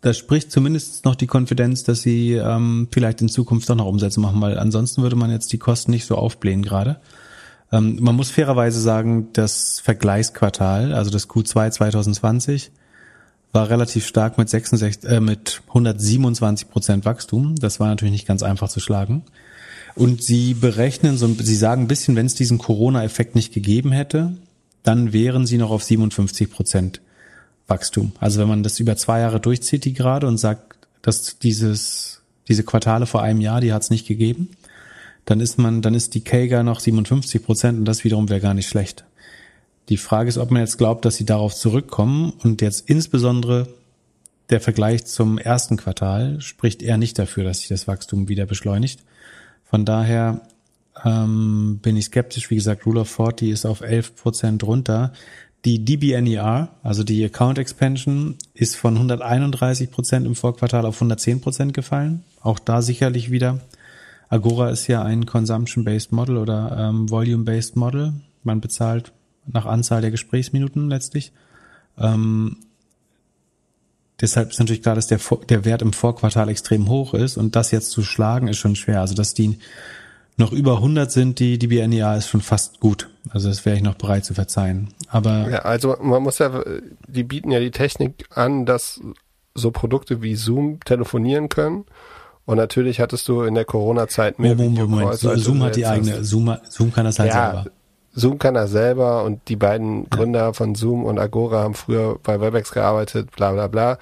das spricht zumindest noch die Konfidenz, dass sie ähm, vielleicht in Zukunft doch noch Umsätze machen, weil ansonsten würde man jetzt die Kosten nicht so aufblähen gerade. Ähm, man muss fairerweise sagen, das Vergleichsquartal, also das Q2 2020, war relativ stark mit 66, äh, mit 127 Prozent Wachstum. Das war natürlich nicht ganz einfach zu schlagen. Und sie berechnen so, sie sagen ein bisschen, wenn es diesen Corona-Effekt nicht gegeben hätte, dann wären sie noch auf 57 Prozent Wachstum. Also wenn man das über zwei Jahre durchzieht, die gerade und sagt, dass dieses, diese Quartale vor einem Jahr, die hat es nicht gegeben, dann ist man, dann ist die Kager noch 57 Prozent und das wiederum wäre gar nicht schlecht. Die Frage ist, ob man jetzt glaubt, dass sie darauf zurückkommen und jetzt insbesondere der Vergleich zum ersten Quartal spricht eher nicht dafür, dass sich das Wachstum wieder beschleunigt. Von daher ähm, bin ich skeptisch. Wie gesagt, Rule of 40 ist auf 11 Prozent runter. Die DBNER, also die Account Expansion, ist von 131 Prozent im Vorquartal auf 110 Prozent gefallen. Auch da sicherlich wieder Agora ist ja ein Consumption-Based Model oder ähm, Volume-Based Model. Man bezahlt nach Anzahl der Gesprächsminuten letztlich. Ähm, deshalb ist natürlich klar, dass der, der Wert im Vorquartal extrem hoch ist und das jetzt zu schlagen ist schon schwer. Also dass die noch über 100 sind, die, die BNEA ist schon fast gut. Also das wäre ich noch bereit zu verzeihen. Aber ja, also man muss ja, die bieten ja die Technik an, dass so Produkte wie Zoom telefonieren können und natürlich hattest du in der Corona-Zeit mehr Moment, Moment. Moment. Zoom hat die eigene, Zoom, Zoom kann das halt ja, selber. Zoom kann das selber und die beiden Gründer ja. von Zoom und Agora haben früher bei Webex gearbeitet, bla bla bla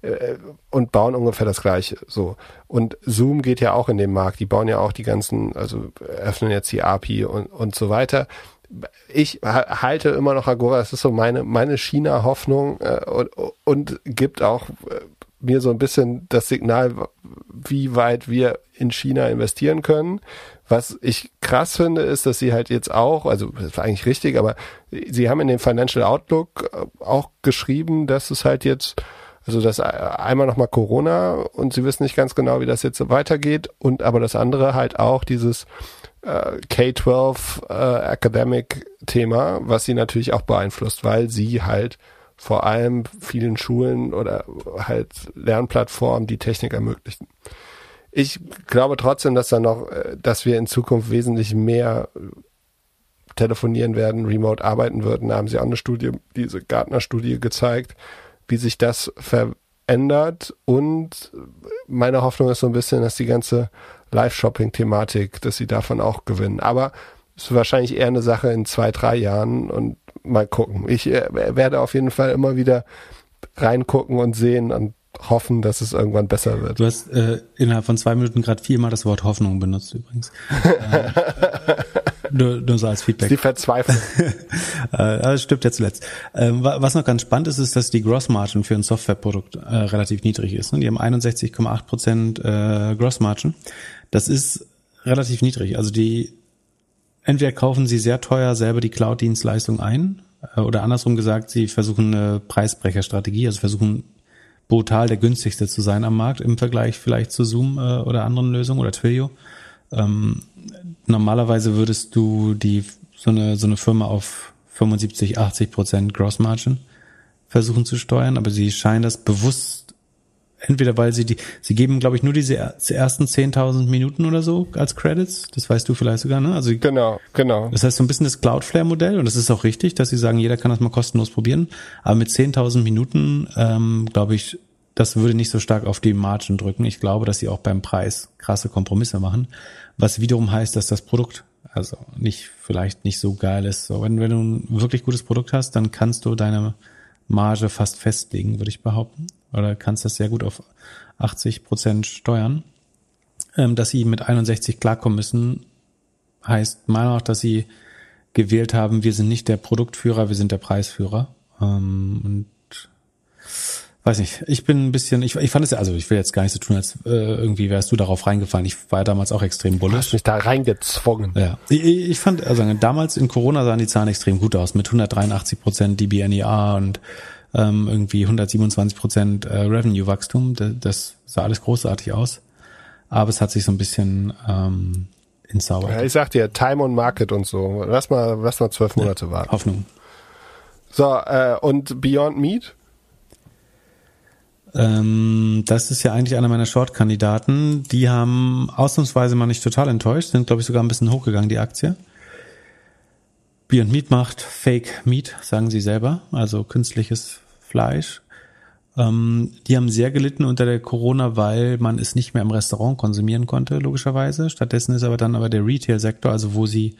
äh, und bauen ungefähr das gleiche. So. Und Zoom geht ja auch in den Markt. Die bauen ja auch die ganzen, also öffnen jetzt die API und, und so weiter. Ich halte immer noch Agora, das ist so meine, meine China-Hoffnung äh, und, und gibt auch äh, mir so ein bisschen das Signal, wie weit wir in China investieren können. Was ich krass finde, ist, dass sie halt jetzt auch, also das war eigentlich richtig, aber sie haben in dem Financial Outlook äh, auch geschrieben, dass es halt jetzt, also das einmal nochmal Corona und sie wissen nicht ganz genau, wie das jetzt weitergeht und aber das andere halt auch dieses äh, K-12 äh, Academic Thema, was sie natürlich auch beeinflusst, weil sie halt vor allem vielen Schulen oder halt Lernplattformen die Technik ermöglichen. Ich glaube trotzdem, dass da noch, äh, dass wir in Zukunft wesentlich mehr telefonieren werden, remote arbeiten würden. Da haben sie auch eine Studie, diese Gartner-Studie gezeigt, wie sich das verändert. Und meine Hoffnung ist so ein bisschen, dass die ganze Live-Shopping-Thematik, dass sie davon auch gewinnen. Aber es ist wahrscheinlich eher eine Sache in zwei, drei Jahren und mal gucken. Ich äh, werde auf jeden Fall immer wieder reingucken und sehen und hoffen, dass es irgendwann besser wird. Du hast äh, innerhalb von zwei Minuten gerade viermal das Wort Hoffnung benutzt übrigens. [laughs] äh, nur, nur so als Feedback. Die Verzweiflung. [laughs] äh, das stimmt ja zuletzt. Äh, was noch ganz spannend ist, ist, dass die Grossmargin für ein Softwareprodukt äh, relativ niedrig ist. Ne? Die haben 61,8 Prozent äh, Grossmargin. Das ist relativ niedrig. Also die entweder kaufen sie sehr teuer selber die Cloud-Dienstleistung ein äh, oder andersrum gesagt, sie versuchen eine Preisbrecherstrategie, also versuchen brutal der günstigste zu sein am Markt im Vergleich vielleicht zu Zoom äh, oder anderen Lösungen oder Twilio. Ähm, normalerweise würdest du die so eine so eine Firma auf 75, 80 Prozent Gross Margin versuchen zu steuern, aber sie scheinen das bewusst entweder weil sie die, sie geben, glaube ich, nur diese ersten 10.000 Minuten oder so als Credits. Das weißt du vielleicht sogar, ne? Also genau, genau. Das heißt so ein bisschen das Cloudflare-Modell und das ist auch richtig, dass sie sagen, jeder kann das mal kostenlos probieren. Aber mit 10.000 Minuten, ähm, glaube ich, das würde nicht so stark auf die Margin drücken. Ich glaube, dass sie auch beim Preis krasse Kompromisse machen, was wiederum heißt, dass das Produkt also nicht vielleicht nicht so geil ist. So, wenn, wenn du ein wirklich gutes Produkt hast, dann kannst du deine Marge fast festlegen, würde ich behaupten oder kannst das sehr gut auf 80 Prozent steuern. Ähm, dass sie mit 61 klarkommen müssen, heißt meiner auch, dass sie gewählt haben, wir sind nicht der Produktführer, wir sind der Preisführer. Ähm, und weiß nicht, ich bin ein bisschen, ich, ich fand es ja, also ich will jetzt gar nicht so tun, als äh, irgendwie wärst du darauf reingefallen. Ich war damals auch extrem bullish. Du hast mich da reingezwungen. Ja, ich, ich fand, also damals in Corona sahen die Zahlen extrem gut aus, mit 183 Prozent DBNER und ähm, irgendwie 127 Prozent äh, Revenue-Wachstum. Das, sah alles großartig aus. Aber es hat sich so ein bisschen ähm, ins Sauber. Ja, ich sag dir, Time on Market und so. Lass mal, lass mal zwölf Monate ja, warten. Hoffnung. So, äh, und Beyond Meat? Ähm, das ist ja eigentlich einer meiner Short-Kandidaten. Die haben ausnahmsweise mal nicht total enttäuscht, sind glaube ich sogar ein bisschen hochgegangen, die Aktie. Beyond Meat macht Fake Meat, sagen sie selber, also künstliches Fleisch. Ähm, die haben sehr gelitten unter der Corona, weil man es nicht mehr im Restaurant konsumieren konnte, logischerweise. Stattdessen ist aber dann aber der Retail-Sektor, also wo sie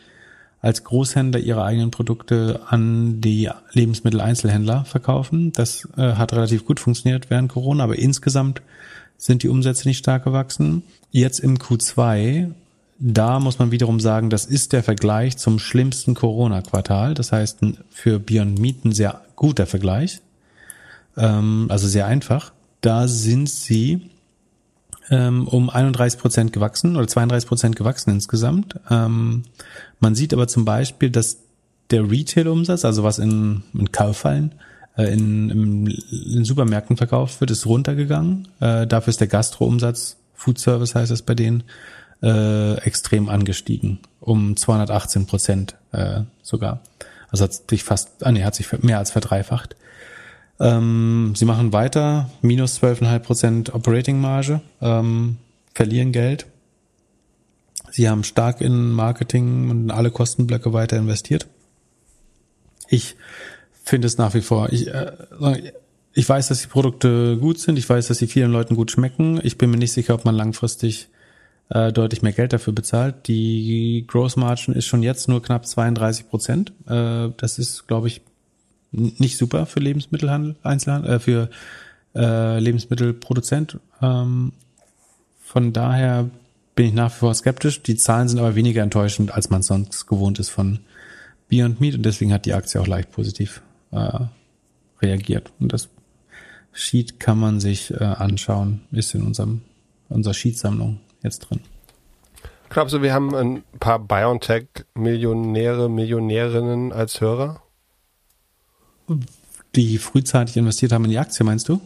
als Großhändler ihre eigenen Produkte an die Lebensmitteleinzelhändler verkaufen. Das äh, hat relativ gut funktioniert während Corona, aber insgesamt sind die Umsätze nicht stark gewachsen. Jetzt im Q2, da muss man wiederum sagen, das ist der Vergleich zum schlimmsten Corona-Quartal. Das heißt, für Beyond Meat ein sehr guter Vergleich, ähm, also sehr einfach. Da sind sie ähm, um 31 Prozent gewachsen oder 32 Prozent gewachsen insgesamt. Ähm, man sieht aber zum Beispiel, dass der Retail-Umsatz, also was in, in Kaufhallen, äh, in, in, in Supermärkten verkauft wird, ist runtergegangen. Äh, dafür ist der Gastro-Umsatz, Food Service heißt es bei denen, äh, extrem angestiegen, um 218 Prozent äh, sogar. Also hat sich fast, ah nee, hat sich mehr als verdreifacht. Ähm, sie machen weiter, minus 12,5 Prozent Operating-Marge, ähm, verlieren Geld. Sie haben stark in Marketing und alle Kostenblöcke weiter investiert. Ich finde es nach wie vor, ich, äh, ich weiß, dass die Produkte gut sind, ich weiß, dass sie vielen Leuten gut schmecken. Ich bin mir nicht sicher, ob man langfristig äh, deutlich mehr Geld dafür bezahlt. Die Gross Margin ist schon jetzt nur knapp 32 Prozent. Äh, das ist, glaube ich, nicht super für Lebensmittelhandel, Einzelhandel, äh, für äh, Lebensmittelproduzent. Ähm, von daher bin ich nach wie vor skeptisch. Die Zahlen sind aber weniger enttäuschend, als man sonst gewohnt ist von Beyond Meat und deswegen hat die Aktie auch leicht positiv äh, reagiert. Und das Sheet kann man sich äh, anschauen, ist in unserem unserer Sheet-Sammlung jetzt drin. Glaubst du, wir haben ein paar BioNTech-Millionäre, Millionärinnen als Hörer? Die frühzeitig investiert haben in die Aktie, meinst du?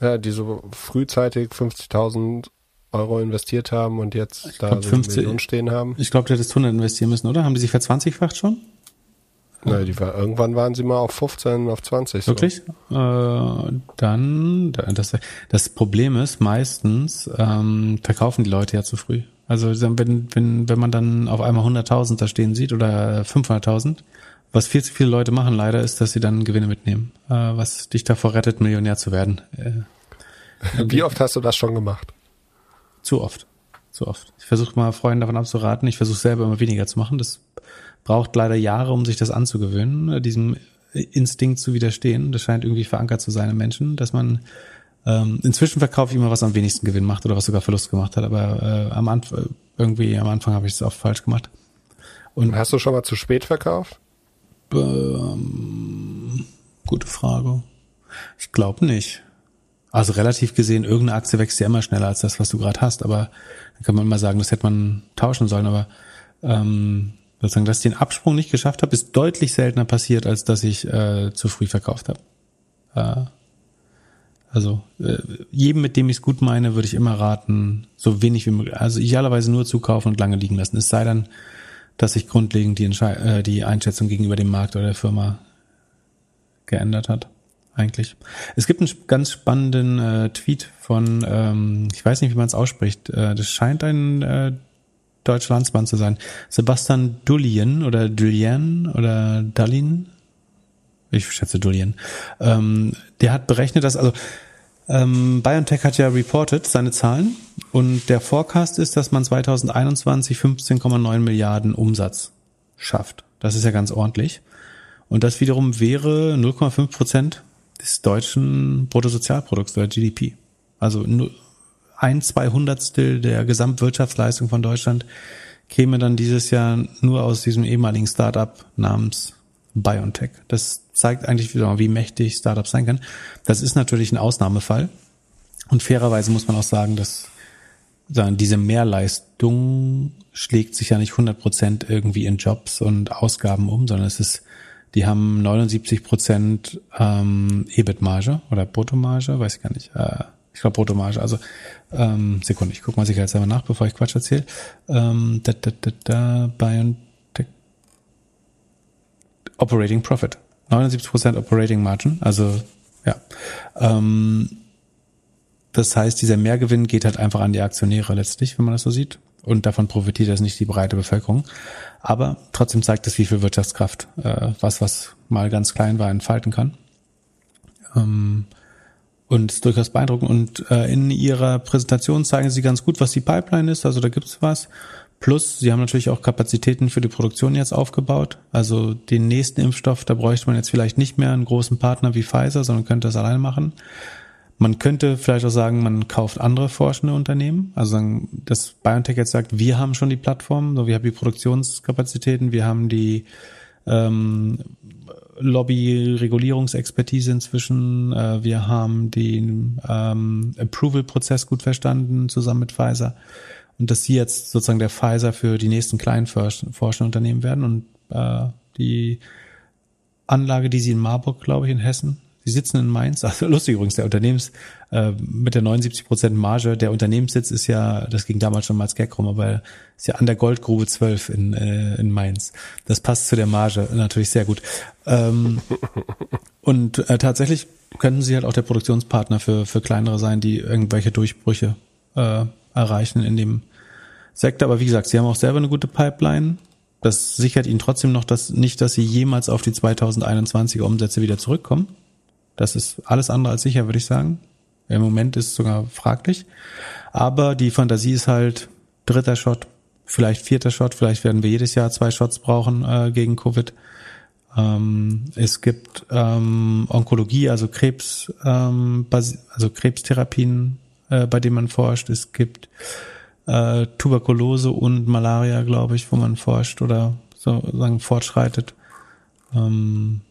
Ja, die so frühzeitig 50.000 Euro investiert haben und jetzt ich da glaub, so 50, Millionen stehen haben. Ich glaube, du hättest 100 investieren müssen, oder? Haben die sich verzwanzigfacht schon? Nein, die war, irgendwann waren sie mal auf 15, auf 20. So. Wirklich? Äh, dann, das, das Problem ist, meistens ähm, verkaufen die Leute ja zu früh. Also wenn, wenn, wenn man dann auf einmal 100.000 da stehen sieht oder 500.000, was viel zu viele Leute machen leider, ist, dass sie dann Gewinne mitnehmen, äh, was dich davor rettet, Millionär zu werden. Äh, Wie oft hast du das schon gemacht? Zu oft. Zu oft. Ich versuche mal Freunden davon abzuraten. Ich versuche selber immer weniger zu machen. Das braucht leider Jahre, um sich das anzugewöhnen, äh, diesem Instinkt zu widerstehen. Das scheint irgendwie verankert zu sein im Menschen, dass man ähm, inzwischen verkaufe ich immer, was am wenigsten Gewinn macht oder was sogar Verlust gemacht hat. Aber äh, am Anfang irgendwie am Anfang habe ich es oft falsch gemacht. Und hast du schon mal zu spät verkauft? Ähm, gute Frage. Ich glaube nicht. Also relativ gesehen, irgendeine Aktie wächst ja immer schneller als das, was du gerade hast. Aber dann kann man immer sagen, das hätte man tauschen sollen. Aber ähm, sozusagen, dass ich den Absprung nicht geschafft habe, ist deutlich seltener passiert, als dass ich äh, zu früh verkauft habe. Äh, also äh, jedem, mit dem ich es gut meine, würde ich immer raten, so wenig wie möglich, also idealerweise nur zukaufen und lange liegen lassen. Es sei denn, dass sich grundlegend die, Entschei äh, die Einschätzung gegenüber dem Markt oder der Firma geändert hat. Eigentlich. Es gibt einen ganz spannenden äh, Tweet von, ähm, ich weiß nicht, wie man es ausspricht. Äh, das scheint ein äh, deutscher Landsmann zu sein. Sebastian Dullien oder Dullien oder Dullin. Ich schätze Dullien. Ähm, der hat berechnet, dass also ähm, BioNTech hat ja reported seine Zahlen und der Forecast ist, dass man 2021 15,9 Milliarden Umsatz schafft. Das ist ja ganz ordentlich. Und das wiederum wäre 0,5 Prozent des deutschen Bruttosozialprodukts oder GDP. Also ein Zweihundertstel der Gesamtwirtschaftsleistung von Deutschland käme dann dieses Jahr nur aus diesem ehemaligen Startup namens BioNTech. Das zeigt eigentlich wieder, wie mächtig Startups sein können. Das ist natürlich ein Ausnahmefall. Und fairerweise muss man auch sagen, dass diese Mehrleistung schlägt sich ja nicht 100 Prozent irgendwie in Jobs und Ausgaben um, sondern es ist, die haben 79 Prozent ähm, EBIT-Marge oder Bruttomarge, weiß ich gar nicht. Äh, ich glaube Bruttomarge. Also ähm, Sekunde, ich gucke mal sicherheitshalber nach, bevor ich Quatsch erzähle. Ähm, da, da, da, da, BioNTech Operating Profit. 79% Operating Margin, also ja. Ähm, das heißt, dieser Mehrgewinn geht halt einfach an die Aktionäre letztlich, wenn man das so sieht. Und davon profitiert das nicht die breite Bevölkerung. Aber trotzdem zeigt es, wie viel Wirtschaftskraft äh, was, was mal ganz klein war, entfalten kann. Ähm, und ist durchaus beeindruckend. Und äh, in ihrer Präsentation zeigen sie ganz gut, was die Pipeline ist. Also da gibt's was. Plus, sie haben natürlich auch Kapazitäten für die Produktion jetzt aufgebaut. Also den nächsten Impfstoff, da bräuchte man jetzt vielleicht nicht mehr einen großen Partner wie Pfizer, sondern könnte das alleine machen. Man könnte vielleicht auch sagen, man kauft andere forschende Unternehmen. Also sagen, dass BioNTech jetzt sagt, wir haben schon die Plattform, so wir haben die Produktionskapazitäten, wir haben die ähm, Lobby-Regulierungsexpertise inzwischen, äh, wir haben den ähm, Approval-Prozess gut verstanden zusammen mit Pfizer. Und dass sie jetzt sozusagen der Pfizer für die nächsten kleinen forschenden Unternehmen werden und äh, die Anlage, die sie in Marburg, glaube ich, in Hessen die sitzen in Mainz. [laughs] Also lustig übrigens, der Unternehmens, äh, mit der 79 Prozent Marge, der Unternehmenssitz ist ja, das ging damals schon mal als Gag rum, aber ist ja an der Goldgrube 12 in, äh, in Mainz. Das passt zu der Marge natürlich sehr gut. Ähm, [laughs] und äh, tatsächlich könnten sie halt auch der Produktionspartner für, für kleinere sein, die irgendwelche Durchbrüche äh, erreichen in dem Sektor. Aber wie gesagt, sie haben auch selber eine gute Pipeline. Das sichert ihnen trotzdem noch das nicht, dass sie jemals auf die 2021er Umsätze wieder zurückkommen. Das ist alles andere als sicher, würde ich sagen. Im Moment ist es sogar fraglich. Aber die Fantasie ist halt dritter Shot, vielleicht vierter Shot, vielleicht werden wir jedes Jahr zwei Shots brauchen äh, gegen Covid. Ähm, es gibt ähm, Onkologie, also Krebs, ähm, also Krebstherapien, äh, bei denen man forscht. Es gibt äh, Tuberkulose und Malaria, glaube ich, wo man forscht oder sozusagen fortschreitet. Ähm,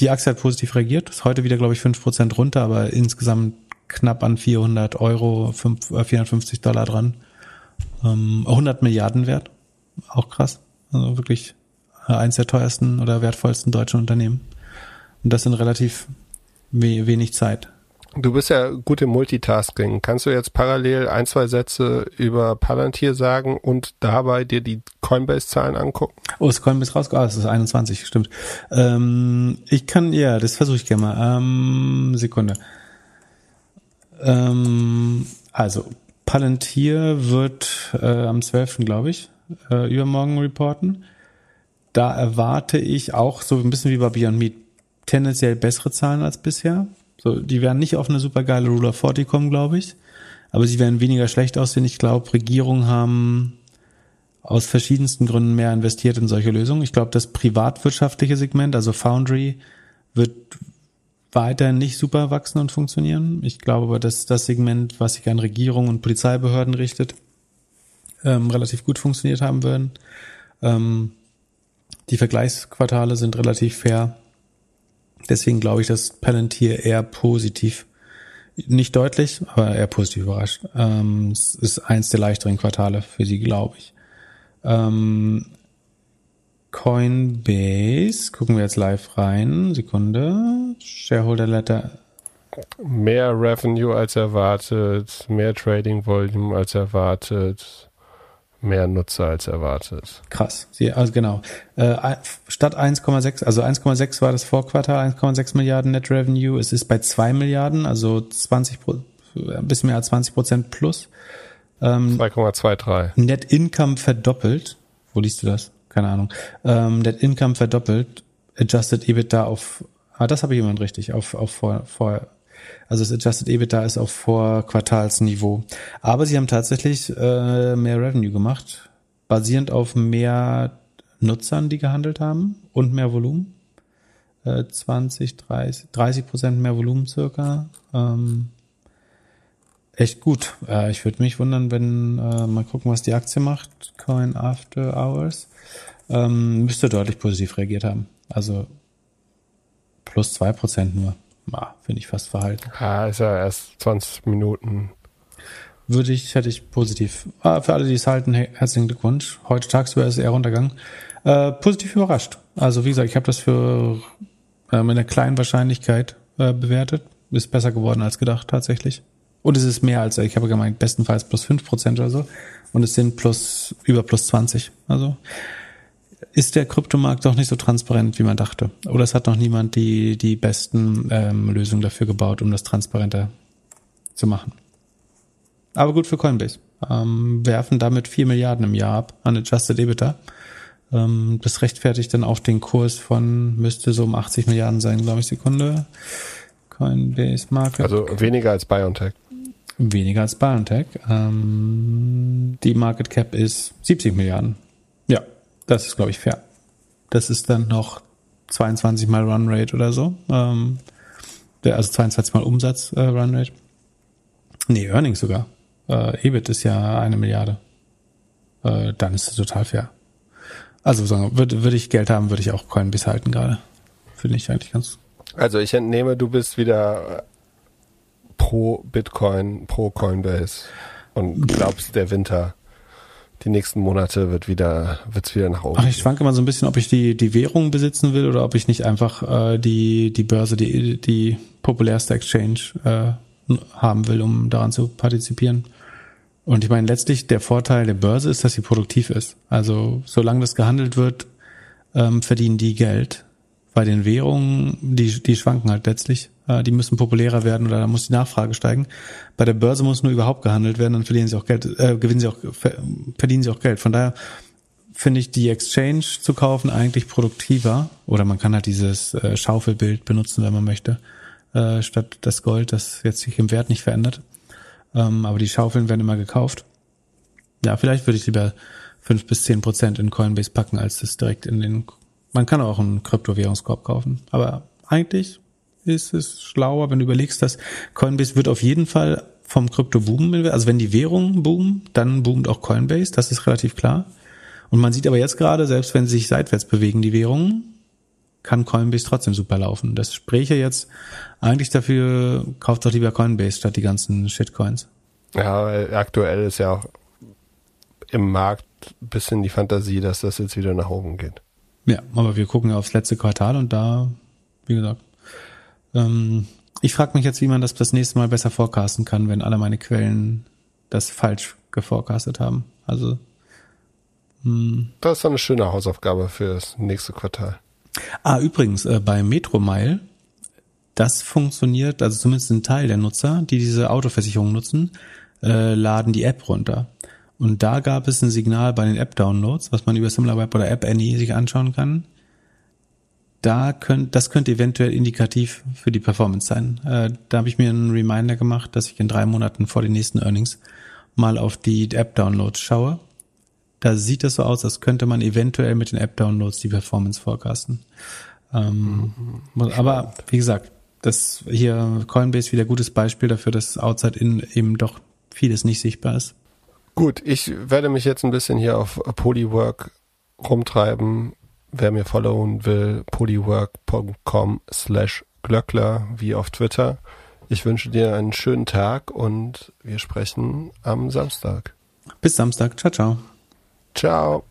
die Aktie hat positiv reagiert, ist heute wieder, glaube ich, fünf Prozent runter, aber insgesamt knapp an 400 Euro, 5, 450 Dollar dran. Ähm, 100 Milliarden wert, auch krass. Also wirklich eins der teuersten oder wertvollsten deutschen Unternehmen. Und das in relativ wenig Zeit. Du bist ja gut im Multitasking. Kannst du jetzt parallel ein, zwei Sätze über Palantir sagen und dabei dir die Coinbase-Zahlen angucken? Oh, ist Coinbase rausgekommen? Ah, das ist 21, stimmt. Ähm, ich kann, ja, das versuche ich gerne mal. Ähm, Sekunde. Ähm, also, Palantir wird äh, am 12. glaube ich, äh, übermorgen reporten. Da erwarte ich auch so ein bisschen wie bei Beyond Meat tendenziell bessere Zahlen als bisher. So, die werden nicht auf eine super geile Rule of 40 kommen, glaube ich. Aber sie werden weniger schlecht aussehen. Ich glaube, Regierungen haben aus verschiedensten Gründen mehr investiert in solche Lösungen. Ich glaube, das privatwirtschaftliche Segment, also Foundry, wird weiter nicht super wachsen und funktionieren. Ich glaube aber, dass das Segment, was sich an Regierungen und Polizeibehörden richtet, ähm, relativ gut funktioniert haben werden. Ähm, die Vergleichsquartale sind relativ fair. Deswegen glaube ich, dass Palantir eher positiv, nicht deutlich, aber eher positiv überrascht. Ähm, es ist eins der leichteren Quartale für sie, glaube ich. Ähm, Coinbase, gucken wir jetzt live rein. Sekunde. Shareholder Letter. Mehr Revenue als erwartet, mehr Trading Volume als erwartet mehr Nutzer als erwartet. Krass. Sie, also genau. Äh, statt 1,6, also 1,6 war das Vorquartal, 1,6 Milliarden Net Revenue. Es ist bei 2 Milliarden, also 20 ein bisschen mehr als 20 Prozent plus. Ähm, 2,23. Net Income verdoppelt. Wo liest du das? Keine Ahnung. Ähm, Net Income verdoppelt. Adjusted EBITDA auf, ah, das habe ich jemand richtig, auf, auf vor, vor also das Adjusted EBITDA ist auf Vorquartalsniveau. Aber sie haben tatsächlich äh, mehr Revenue gemacht, basierend auf mehr Nutzern, die gehandelt haben und mehr Volumen. Äh, 20, 30, 30 Prozent mehr Volumen circa. Ähm, echt gut. Äh, ich würde mich wundern, wenn äh, mal gucken, was die Aktie macht. Coin After Hours. Ähm, müsste deutlich positiv reagiert haben. Also Plus zwei Prozent nur. Ah, Finde ich fast verhalten. Ja, ist ja erst 20 Minuten. Würde ich, hätte ich positiv. Ah, für alle, die es halten, herzlichen Glückwunsch. Heute tagsüber ist er runtergegangen. Äh, positiv überrascht. Also wie gesagt, ich habe das für äh, mit einer kleinen Wahrscheinlichkeit äh, bewertet. Ist besser geworden als gedacht tatsächlich. Und es ist mehr als, ich habe gemeint, bestenfalls plus fünf Prozent oder so. Und es sind plus, über plus 20. Also ist der Kryptomarkt doch nicht so transparent, wie man dachte. Oder es hat noch niemand die, die besten ähm, Lösungen dafür gebaut, um das transparenter zu machen. Aber gut für Coinbase. Ähm, werfen damit vier Milliarden im Jahr ab an Adjusted EBITDA. Ähm, das rechtfertigt dann auch den Kurs von, müsste so um 80 Milliarden sein, glaube ich, Sekunde. Coinbase Market. Also weniger als BioNTech. Weniger als BioNTech. Ähm, die Market Cap ist 70 Milliarden. Das ist, glaube ich, fair. Das ist dann noch 22 mal Runrate oder so. Ähm, also 22 mal Umsatz äh, Runrate. Nee, Earnings sogar. Äh, EBIT ist ja eine Milliarde. Äh, dann ist es total fair. Also würde, würde ich Geld haben, würde ich auch Coinbase halten gerade. Finde ich eigentlich ganz. Also ich entnehme, du bist wieder pro Bitcoin, pro Coinbase und glaubst, der Winter die nächsten Monate wird wieder, wird's wieder nach oben. Ach, ich schwanke mal so ein bisschen, ob ich die, die Währung besitzen will oder ob ich nicht einfach äh, die, die Börse, die, die populärste Exchange äh, haben will, um daran zu partizipieren. Und ich meine, letztlich der Vorteil der Börse ist, dass sie produktiv ist. Also solange das gehandelt wird, ähm, verdienen die Geld. Bei den Währungen, die, die schwanken halt letztlich. Äh, die müssen populärer werden oder da muss die Nachfrage steigen. Bei der Börse muss nur überhaupt gehandelt werden, dann verdienen sie auch Geld, äh, gewinnen sie auch, verdienen sie auch Geld. Von daher finde ich die Exchange zu kaufen eigentlich produktiver. Oder man kann halt dieses äh, Schaufelbild benutzen, wenn man möchte, äh, statt das Gold, das jetzt sich im Wert nicht verändert. Ähm, aber die Schaufeln werden immer gekauft. Ja, vielleicht würde ich lieber fünf bis zehn Prozent in Coinbase packen, als das direkt in den. Man kann auch einen Kryptowährungskorb kaufen. Aber eigentlich ist es schlauer, wenn du überlegst, dass Coinbase wird auf jeden Fall vom Krypto boomen. Also wenn die Währungen boomen, dann boomt auch Coinbase. Das ist relativ klar. Und man sieht aber jetzt gerade, selbst wenn sie sich seitwärts bewegen, die Währungen, kann Coinbase trotzdem super laufen. Das spräche jetzt eigentlich dafür, kauft doch lieber Coinbase statt die ganzen Shitcoins. Ja, weil aktuell ist ja auch im Markt ein bisschen die Fantasie, dass das jetzt wieder nach oben geht. Ja, aber wir gucken ja aufs letzte Quartal und da, wie gesagt, ähm, ich frage mich jetzt, wie man das das nächste Mal besser forecasten kann, wenn alle meine Quellen das falsch geforecastet haben. Also mh. Hm. das ist eine schöne Hausaufgabe für das nächste Quartal. Ah, übrigens, äh, bei Metromile, das funktioniert, also zumindest ein Teil der Nutzer, die diese Autoversicherung nutzen, äh, laden die App runter. Und da gab es ein Signal bei den App-Downloads, was man über SimilarWeb oder App Annie sich anschauen kann. Da könnt, das könnte eventuell indikativ für die Performance sein. Äh, da habe ich mir einen Reminder gemacht, dass ich in drei Monaten vor den nächsten Earnings mal auf die App-Downloads schaue da sieht es so aus, als könnte man eventuell mit den App-Downloads die Performance forecasten. Ähm, mhm. aber wie gesagt, das hier Coinbase wieder gutes Beispiel dafür, dass outside in eben doch vieles nicht sichtbar ist. Gut, ich werde mich jetzt ein bisschen hier auf Polywork rumtreiben. Wer mir followen will, polywork.com slash Glöckler wie auf Twitter. Ich wünsche dir einen schönen Tag und wir sprechen am Samstag. Bis Samstag. Ciao, ciao. Ciao.